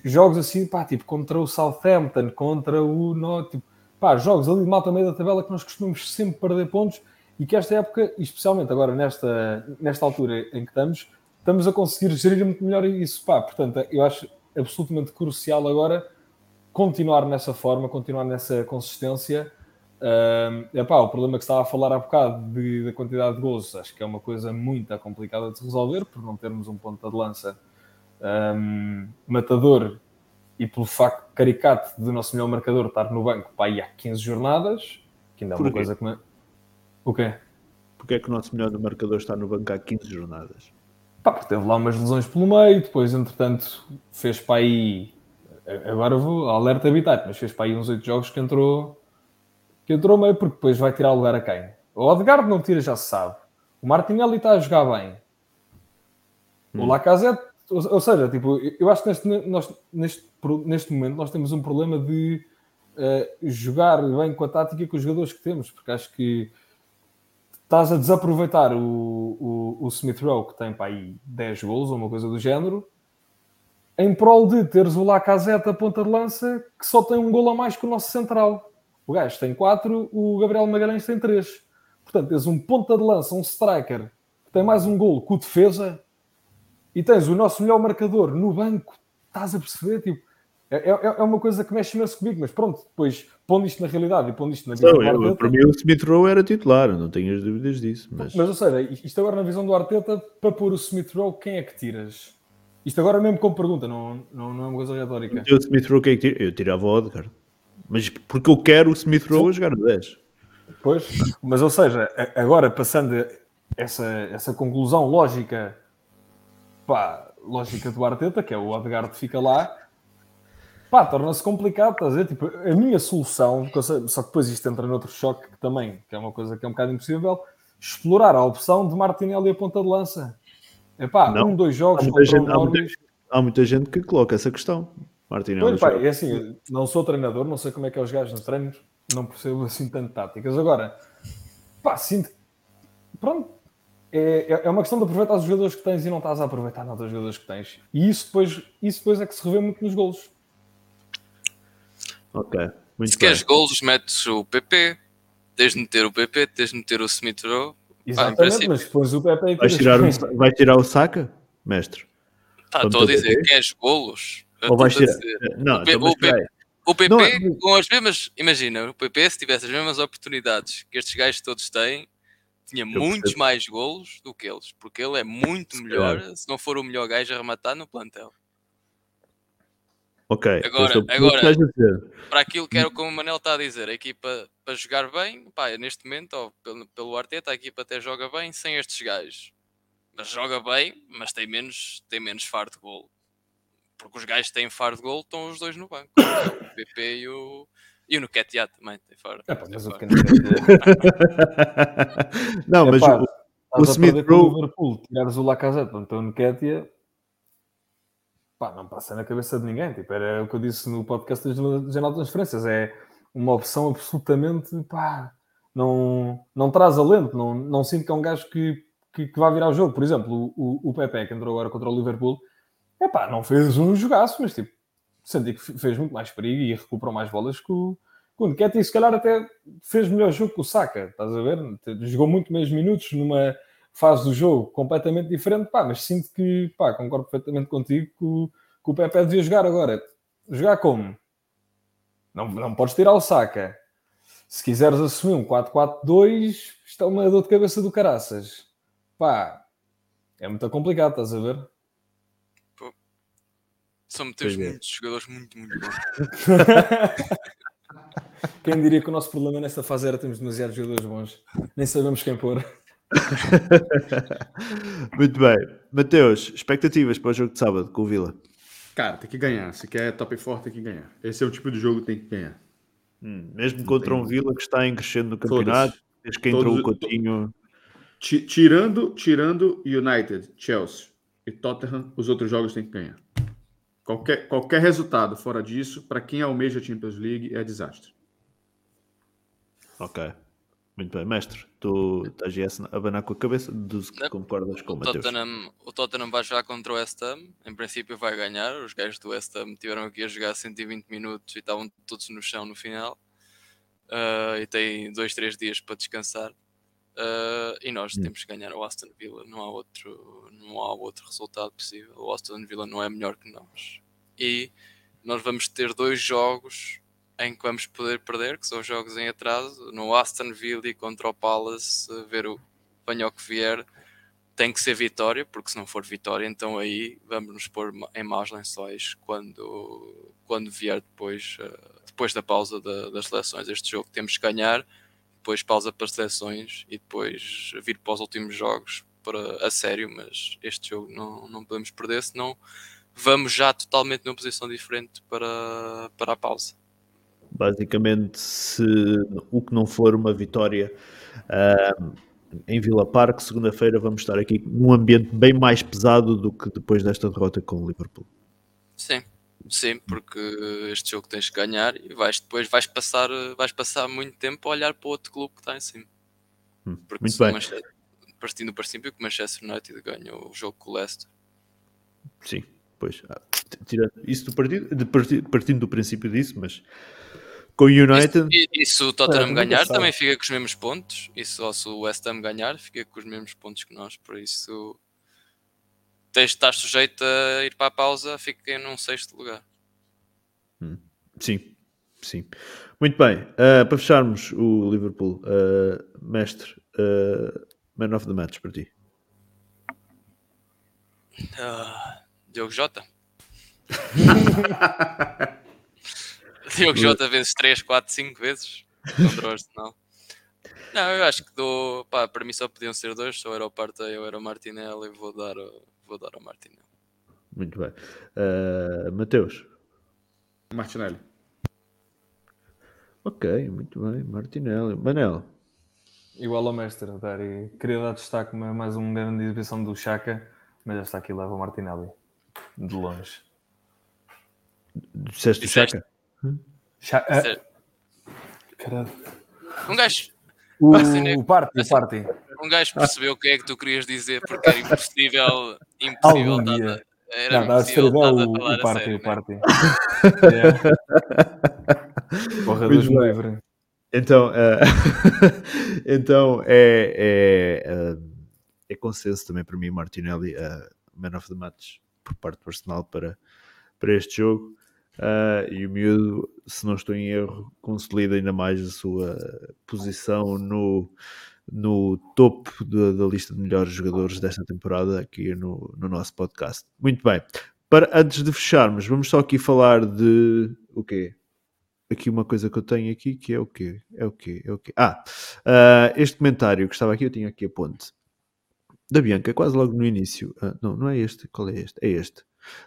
jogos assim, pá, tipo, contra o Southampton, contra o Not, tipo, pá, jogos ali de malta meio da tabela que nós costumamos sempre perder pontos e que esta época, especialmente agora nesta, nesta altura em que estamos, estamos a conseguir gerir muito melhor isso, pá, portanto, eu acho absolutamente crucial agora continuar nessa forma, continuar nessa consistência Uh, epá, o problema que estava a falar há bocado de, da quantidade de gols, acho que é uma coisa muito complicada de se resolver por não termos um ponta de lança um, matador e pelo facto caricato do nosso melhor marcador estar no banco pá, há 15 jornadas, que ainda é uma Porquê? coisa que. Me... O quê? Porquê é que o nosso melhor marcador está no banco há 15 jornadas? Pá, teve lá umas lesões pelo meio, depois, entretanto, fez para aí. Agora vou alerta habitat, mas fez para aí uns 8 jogos que entrou que entrou meio porque depois vai tirar lugar a quem? O Odegaard não tira, já se sabe. O Martinelli está a jogar bem. Hum. O Lacazette, ou, ou, seja, tipo, eu acho que neste, nós, neste, neste momento nós temos um problema de uh, jogar bem com a tática com os jogadores que temos, porque acho que estás a desaproveitar o, o, o Smith Rowe, que tem para aí 10 gols ou uma coisa do género, em prol de teres o Lacazette a ponta de lança que só tem um gol a mais que o nosso central. O gajo tem 4, o Gabriel Magalhães tem 3. Portanto, tens um ponta de lança, um striker, que tem mais um golo com defesa, e tens o nosso melhor marcador no banco. Estás a perceber? Tipo, é, é, é uma coisa que mexe imenso comigo, mas pronto, depois pondo isto na realidade e pondo isto na visão não, do Arteta... Para mim o Smith Rowe era titular, não tenho as dúvidas disso. Mas... mas ou seja, isto agora na visão do Arteta, para pôr o Smith Rowe, quem é que tiras? Isto agora mesmo como pergunta, não, não, não é uma coisa retórica. O Smith Rowe, quem é que tira? Eu tirava o Odegaard. Mas porque eu quero o Smith Rowe a jogar no 10. Pois, mas ou seja, agora passando essa, essa conclusão lógica, pá, lógica do Arteta, que é o Odegaard fica lá, pá, torna-se complicado, estás a ver? Tipo, a minha solução, só que depois isto entra noutro choque que também, que é uma coisa que é um bocado impossível, explorar a opção de Martinelli a ponta de lança. É pá, um, dois jogos contra gente, o há, muita, há muita gente que coloca essa questão. Martinelli. Pois, é assim, não sou treinador, não sei como é que é os gajos nos treinos, não percebo assim tanto táticas. Agora, pá, sinto. Pronto, é, é, é uma questão de aproveitar os jogadores que tens e não estás a aproveitar nada dos jogadores que tens. E isso depois, isso depois é que se revê muito nos golos. Ok. Muito se bem. queres golos, metes o PP, tens de meter o PP, tens de meter o Smith Rowe. Exatamente, mas depois o PP. Vais tirar, vais tirar o Saka, mestre? Tá, estou a dizer, queres golos? Ou vais tirar. Não, o, P, o, PP, o PP não, com as mesmas. Imagina, o PP, se tivesse as mesmas oportunidades que estes gajos todos têm, tinha muitos mais golos do que eles, porque ele é muito se melhor, se não for o melhor gajo a rematar no plantel. Ok. Agora, agora para aquilo que era como o Manel está a dizer, a equipa para jogar bem, pá, neste momento, ou pelo, pelo Arteta, a equipa até joga bem sem estes gajos. Mas joga bem, mas tem menos, tem menos faro de golo porque os gajos têm faro de gol, estão os dois no banco. (coughs) o PP e o. E o Nuketia também tem faro. É, pá, mas o (laughs) Não, mas o, o Smith Rowe. Liverpool, tirares o Lacazette, então o Nuketia. Pá, não passa na cabeça de ninguém. Tipo, era o que eu disse no podcast das Janela de Transferências. É uma opção absolutamente. Pá, não, não traz alento. Não, não sinto que é um gajo que, que, que vai virar o jogo. Por exemplo, o, o Pepe, que entrou agora contra o Liverpool Epá, não fez um jogaço, mas tipo, senti que fez muito mais perigo e recuperou mais bolas que o, que e se calhar até fez melhor jogo que o Saka, estás a ver? Jogou muito menos minutos numa fase do jogo completamente diferente, pá, mas sinto que, pá, concordo perfeitamente contigo que o, que o Pepe devia jogar agora. Jogar como? Não, não podes tirar o Saka. Se quiseres assumir um 4-4-2, isto é uma dor de cabeça do caraças. Pá, é muito complicado, estás a ver? Só metemos é. muitos jogadores muito, muito bons. (laughs) Quem diria que o nosso problema nesta fase era termos demasiados jogadores bons? Nem sabemos quem pôr. (laughs) muito bem. Mateus, expectativas para o jogo de sábado com o Vila? Cara, tem que ganhar. Se quer top 4, tem que ganhar. Esse é o tipo de jogo que tem que ganhar. Hum, mesmo contra um Vila que está em crescendo no campeonato, desde que entrou Todos- o Coutinho. Ti- Tirando, tirando United, Chelsea e Tottenham, os outros jogos tem que ganhar. Qualquer, qualquer resultado fora disso, para quem almeja a Champions League, é desastre. Ok. Muito bem, mestre. Tu estás a abanar com a cabeça, deduzo que concordas com o O Mateus. Tottenham, o Tottenham vai jogar contra o West Ham. Em princípio vai ganhar. Os gajos do West Ham tiveram aqui a jogar 120 minutos e estavam todos no chão no final. Ah, e têm dois, três dias para descansar. Ah, e nós Hum. temos que ganhar o Aston Villa. Não há outro, não há outro resultado possível. O Aston Villa não é melhor que nós. E nós vamos ter dois jogos em que vamos poder perder, que são jogos em atraso. No Aston Villa e contra o Palace, ver o venha o que vier, tem que ser vitória, porque se não for vitória, então aí vamos nos pôr em maus lençóis quando, quando vier depois, eh, depois da pausa da- das seleções. Este jogo temos que ganhar, depois pausa para as seleções e depois vir para os últimos jogos para, a sério, mas este jogo não, não podemos perder, senão vamos já totalmente numa posição diferente para, para a pausa. Basicamente, se o que não for uma vitória ah, em Vila Parque, segunda-feira vamos estar aqui num ambiente bem mais pesado do que depois desta derrota com o Liverpool. Sim, sim, porque este jogo tens que ganhar e vais depois vais passar, vais passar muito tempo a olhar para outro clube que está em cima. Hum, Porque Muito o bem. Manchester- partindo do princípio que o Manchester United ganha o jogo com o Leicester. Sim, pois. ah, Tirando isso do partido, de partindo do princípio disso, mas com o United. E, e se o Tottenham nunca ganhar, sabe. também fica com os mesmos pontos. E só se o West Ham ganhar, fica com os mesmos pontos que nós. Por isso, tens de estar sujeito a ir para a pausa, fica num sexto lugar. Sim, sim. Muito bem. ah, para fecharmos o Liverpool, ah, mestre, ah, man of the match para ti. Ah, Diogo Jota. (laughs) Diogo Jota vezes 3, 4, 5 vezes contra o Arsenal. Não, eu acho que dou. Pá, para mim só podiam ser dois, só era o Partey ou era o Martinelli. Vou dar, ao- vou dar ao Martinelli. Muito bem. Ah, Mateus. Martinelli. Ok, muito bem. Martinelli. Manel. Igual ao mestre, dar e queria dar destaque mais uma grande exibição do Chaka, mas esta aqui leva o Martinelli de longe. Disseste o. Chaka? Cha- caralho. Um gajo, O, Assim, né? o Party, Assim. Party. um gajo percebeu o que é que tu querias dizer porque era impossível. Impossível. Algum dia. Era Não, impossível. escrever estás a o, falar o a Party, sério, o né? Party. Yeah. (laughs) Porra, Deus me livre. Então, ah, (laughs) então é, é, ah, é consenso também para mim, Martinelli, ah, man of the match por parte do Arsenal para, para este jogo. Ah, e o miúdo, se não estou em erro, consolida ainda mais a sua posição no, no topo da, da lista de melhores jogadores desta temporada aqui no, no nosso podcast. Muito bem. Para, antes de fecharmos, vamos só aqui falar de o quê? Aqui uma coisa que eu tenho aqui que é o quê? É o quê? É o quê? Ah, ah, este comentário que estava aqui, eu tinha aqui a ponte da Bianca, quase logo no início. Ah, não, não é este. Qual é este? É este.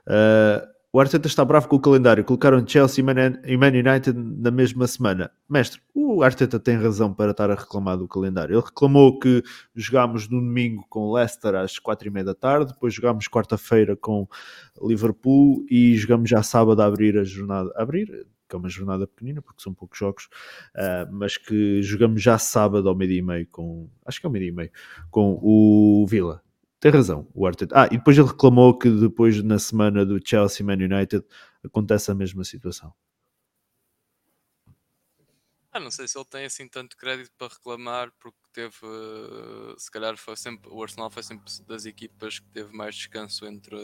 Ah, o Arteta está bravo com o calendário. Colocaram Chelsea e Man, United na mesma semana. Mestre, o Arteta tem razão para estar a reclamar do calendário. Ele reclamou que jogámos no domingo com Leicester às quatro e meia da tarde, depois jogámos quarta-feira com Liverpool e jogamos já sábado a abrir a jornada. Abrir? Que é uma jornada pequenina, porque são poucos jogos, ah, mas que jogamos já sábado ao meio-dia e meio com. Acho que é ao meio-dia e meio, com o Vila. Tem razão, o Arteta. Ah, e depois ele reclamou que depois na semana do Chelsea Man United acontece a mesma situação. Ah, não sei se ele tem assim tanto crédito para reclamar, porque teve, eh, se calhar foi sempre, o Arsenal foi sempre das equipas que teve mais descanso entre,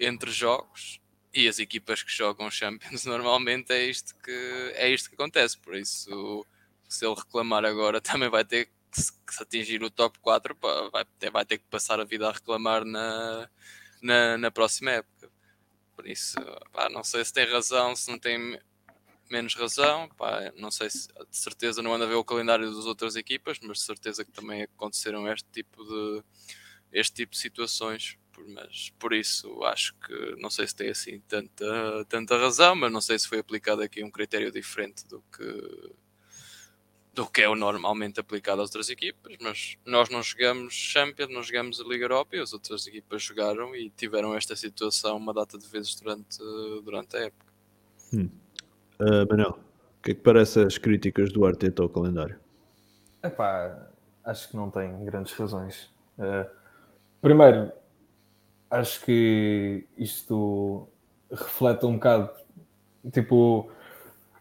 entre jogos e as equipas que jogam Champions (laughs) normalmente é isto que, é isto que acontece, por isso se ele reclamar agora (laughs) também vai ter que se, que se atingir o top 4 pá, vai, ter, vai ter que passar a vida a reclamar na, na, na próxima época. Por isso, pá, não sei se tem razão, se não tem menos razão. Pá, não sei se de certeza não anda a ver o calendário das outras equipas, mas de certeza que também aconteceram este tipo de este tipo de situações. mas por isso acho que não sei se tem assim tanta, tanta razão, mas não sei se foi aplicado aqui um critério diferente do que do que é o normalmente aplicado às outras equipas, mas nós não jogamos Champions, não jogamos a Liga Europa e as outras equipas jogaram e tiveram esta situação uma data de vezes durante, durante a época. Hum. Uh, Manel, o que é que parece as críticas do Arteta ao calendário? Epá, acho que não tem grandes razões. Uh, primeiro, acho que isto reflete um bocado, tipo,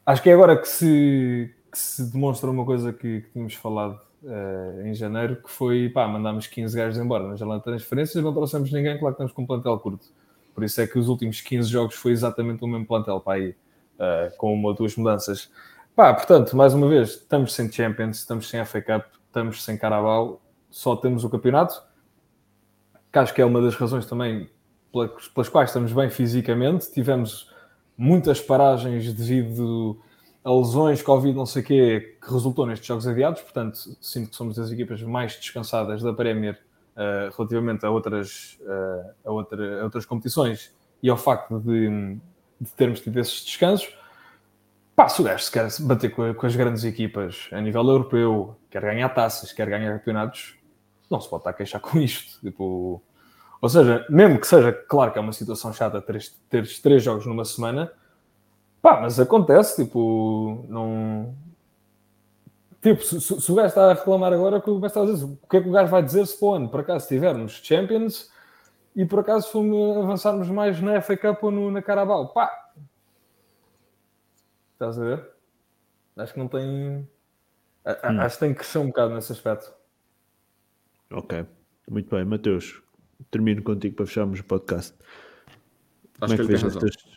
acho que é agora que se, que se demonstra uma coisa que, que tínhamos falado uh, em janeiro, que foi, pá, mandámos 15 gajos embora nas janela de transferências, não trouxemos ninguém, claro que estamos com um plantel curto. Por isso é que os últimos 15 jogos foi exatamente o mesmo plantel, para aí, uh, com uma ou duas mudanças. Pá, portanto, mais uma vez, estamos sem Champions, estamos sem FA Cup, estamos sem Carabao, só temos o campeonato, que acho que é uma das razões também pelas, pelas quais estamos bem fisicamente. Tivemos muitas paragens devido a lesões, Covid, não sei o quê, que resultou nestes jogos adiados. Portanto, sinto que somos das equipas mais descansadas da Premier uh, relativamente a outras, uh, a, outra, a, outras competições e ao facto de, de termos tido esses descansos. Pá, se o gajo se quer bater com, com, as grandes equipas a nível europeu, quer ganhar taças, quer ganhar campeonatos, não se pode estar a queixar com isto. Tipo, ou seja, mesmo que seja, claro que é uma situação chata ter, ter três jogos numa semana, pá, mas acontece, tipo, não. Tipo, se, se, se o gajo está a reclamar agora, o que o gajo está a dizer? O que é que o gajo vai dizer se para o ano, por acaso, tivermos Champions e por acaso fomos avançarmos mais na FA Cup ou no, na Carabao? Pá, Estás a ver? Acho que não tem. Hum. Acho que tem que crescer um bocado nesse aspecto. Ok. Muito bem, Mateus. Termino contigo para fecharmos o podcast. Acho Como é que, que. Achas que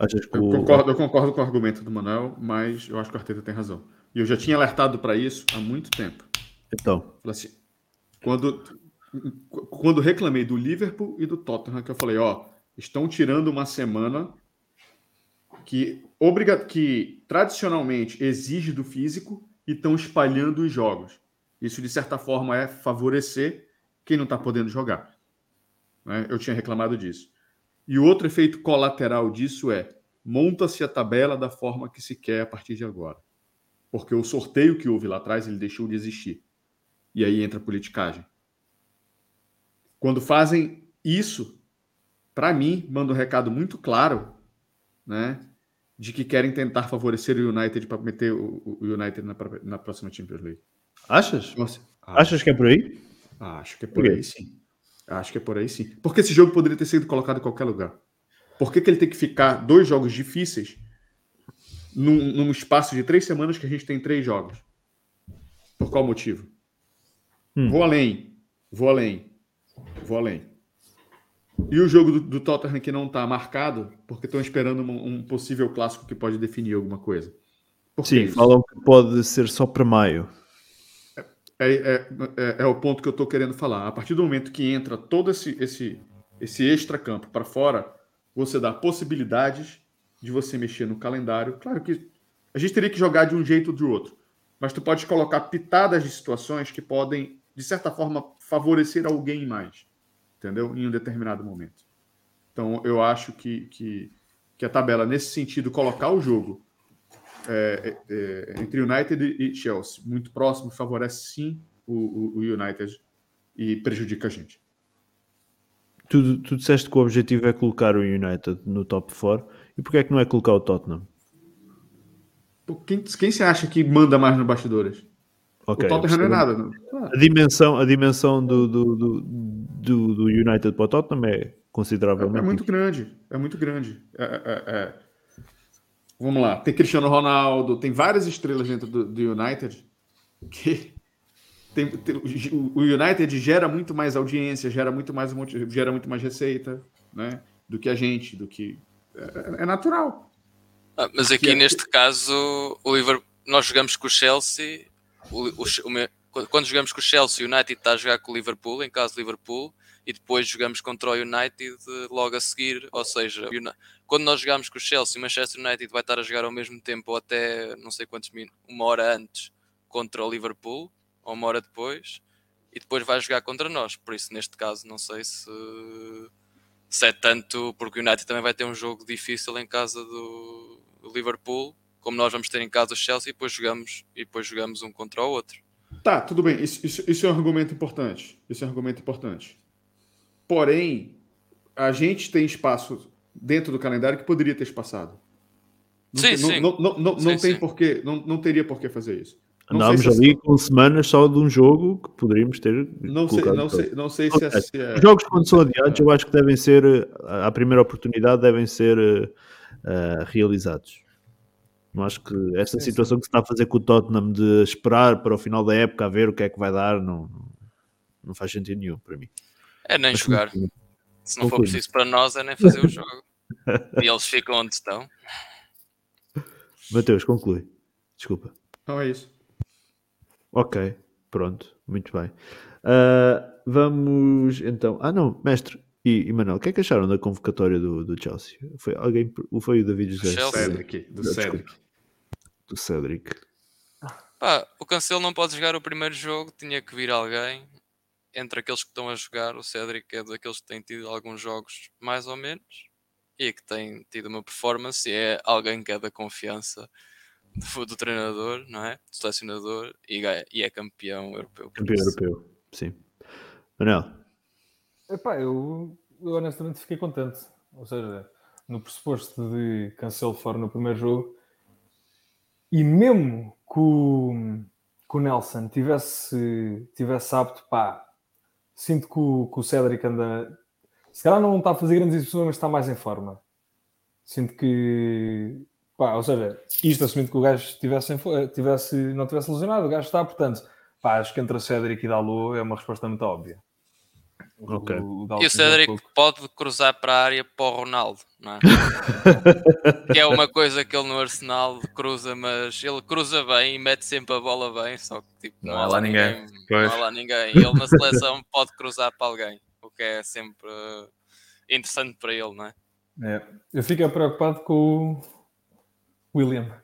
eu, concordo, eu concordo com o argumento do Manuel, mas eu acho que o Arteta tem razão. E eu já tinha alertado para isso há muito tempo. Então. Assim, quando, quando reclamei do Liverpool e do Tottenham, que eu falei, ó, estão tirando uma semana que, obriga que tradicionalmente exige do físico e estão espalhando os jogos. Isso, de certa forma, é favorecer quem não está podendo jogar. Né? Eu tinha reclamado disso. E o outro efeito colateral disso é monta-se a tabela da forma que se quer a partir de agora. Porque o sorteio que houve lá atrás, ele deixou de existir. E aí entra a politicagem. Quando fazem isso, para mim, manda um recado muito claro, né? de que querem tentar favorecer o United para meter o, United na, na, próxima Champions League. Achas? Nossa, Achas que é por aí? Acho que é por, por aí, sim. Acho que é por aí, sim. Porque esse jogo poderia ter sido colocado em qualquer lugar. Por que, que ele tem que ficar dois jogos difíceis num, num espaço de três semanas que a gente tem três jogos? Por qual motivo? Hum. Vou além. Vou além. Vou além. E o jogo do, do Tottenham que não está marcado, porque estão esperando um, um, possível clássico que pode definir alguma coisa. Sim, falam que pode ser só para maio. É, é, é, é, o ponto que eu estou querendo falar. A partir do momento que entra todo esse, esse, esse extra-campo para fora, você dá possibilidades de você mexer no calendário. Claro que a gente teria que jogar de um jeito ou de outro, mas tu pode colocar pitadas de situações que podem, de certa forma, favorecer alguém mais entendeu? Em um determinado momento. Então, eu acho que, que, que a tabela, nesse sentido, colocar o jogo é, é, é entre United e Chelsea muito próximo, favorece sim o, o, United e prejudica a gente. Tu, tu disseste que o objetivo é colocar o United no top 4 e porquê é que não é colocar o Tottenham? Quem, quem se acha que manda mais no bastidores? Okay, o Tottenham não é nada. Não. A dimensão, a dimensão do, do, do, do, do United para o Tottenham é consideravelmente. É, é muito grande. É muito grande. É, é, é, Vamos lá. Tem Cristiano Ronaldo, tem várias estrelas dentro do, do United que. Tem, tem, o United gera muito mais audiência, gera muito mais, gera muito mais receita, né? Do que a gente, do que. É, é natural. Ah, mas aqui neste caso, o Liverpool, nós jogamos com o Chelsea o, o, o, quando jogamos com o Chelsea, o United está a jogar com o Liverpool, em caso de Liverpool, e depois jogamos contra o United logo a seguir. Ou seja, quando nós jogamos com o Chelsea, o Manchester United vai estar a jogar ao mesmo tempo, ou até não sei quantos minutos, uma hora antes contra o Liverpool, ou uma hora depois. e depois vai jogar contra nós. Por isso, neste caso, não sei se, se é tanto, porque o United também vai ter um jogo difícil em casa do Liverpool, como nós vamos ter em casa o Chelsea, e depois jogamos, e depois jogamos um contra o outro. Tá, tudo bem. Isso, isso, isso é um argumento importante. Isso é um argumento importante. Porém, a gente tem espaço dentro do calendário que poderia ter espaçado. Não Sim, tem, sim. Não, não, não, não Sim, tem sim. porquê, não, não teria por que fazer isso. Sei se- ali com semanas só de um jogo que poderíamos ter. Não sei, não sei, não sei se é, se é- Os jogos quando são adiados, eu acho que devem ser, eh, à primeira oportunidade, devem ser eh, realizados. Não acho que esta Sim, situação que se está a fazer com o Tottenham de esperar para o final da época a ver o que é que vai dar, não, não faz sentido nenhum para mim. É nem jogar. Se não for preciso para nós, é nem fazer o jogo. (laughs) e eles ficam onde estão. Mateus, conclui. Desculpa. Não é isso. Ok, pronto, muito bem. Ah, vamos então. Ah, não, mestre e, e Manuel, o que é que acharam da convocatória do, do Chelsea? Foi alguém, foi o David José Chelsea? Cedric, do Desculpa. Cedric. do Cedric. Pá, o Cancelo não pode jogar o primeiro jogo, tinha que vir alguém. Entre aqueles que estão a jogar, o Cédric é daqueles que têm tido alguns jogos mais ou menos e que tem tido uma performance. E é alguém que é da confiança do, do treinador, não é? Do selecionador e, ganha- e é campeão europeu. Campeão europeu, sim. Manel, Epá, eu, eu honestamente fiquei contente. Ou seja, no pressuposto de Cancelo fora no primeiro jogo, e mesmo que o, que o Nelson tivesse, tivesse apto, pá, sinto que o, que o Cédric anda. Se calhar não está a fazer grandes exibições, mas está mais em forma. Sinto que. Pá, ou seja, isto assumindo que o gajo tivesse, fo- tivesse, não tivesse lesionado, o gajo está, portanto, pá, acho que entre o Cédric e Dalot é uma resposta muito óbvia. Ok. Dalot E o pouco. pode cruzar para a área para o Ronaldo, não é? (laughs) que é uma coisa que ele no Arsenal cruza, mas ele cruza bem e mete sempre a bola bem, só que tipo, não, há lá ninguém. Pois. Não há lá ninguém. E ele na seleção (laughs) pode cruzar para alguém, o que é sempre interessante para ele, não é? É. Eu fico preocupado com o William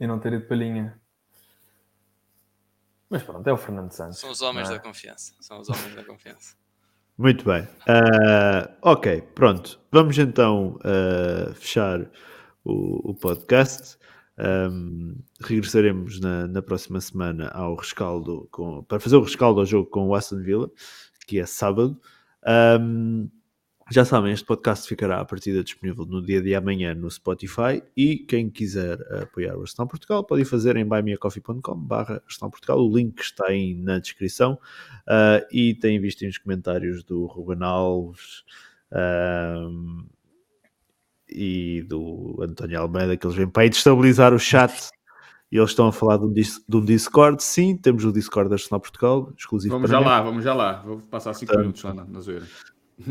e não ter ido palhinha. Mas pronto, é o Fernando Santos. São os homens Ah. da confiança. São os homens da confiança. Muito bem. Ah, ok, pronto. Vamos então ah, fechar o, o podcast. Ahm, regressaremos na, na próxima semana ao rescaldo com- para fazer o rescaldo ao jogo com o Aston Villa, que é sábado. Ahm, já sabem, este podcast ficará a partida disponível no dia de amanhã no Spotify e quem quiser apoiar o Arsenal Portugal pode fazer em buymeacoffee.com barra Arsenal Portugal, o link está aí na descrição uh, e tem visto os comentários do Ruben Alves um, e do António Almeida que eles vêm para aí destabilizar o chat e eles estão a falar de um, de um Discord, sim, temos o Discord da Arsenal Portugal, exclusivo Vamos para já membros. lá, vamos já lá. Vou passar cinco Portanto, minutos lá na, na zoeira.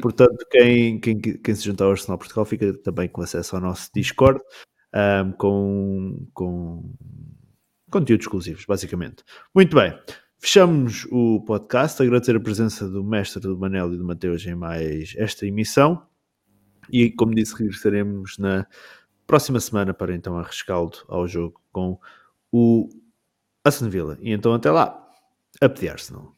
Portanto, quem, quem, quem se juntar ao Arsenal Portugal fica também com acesso ao nosso Discord ahm, com, com conteúdos exclusivos, basicamente. Muito bem, fechamos o podcast. Agradecer a presença do mestre do Manel e do Mateus em mais esta emissão. E, como disse, regressaremos na próxima semana para então a rescaldo ao jogo com o Aston Villa. E então, até lá, up the Arsenal.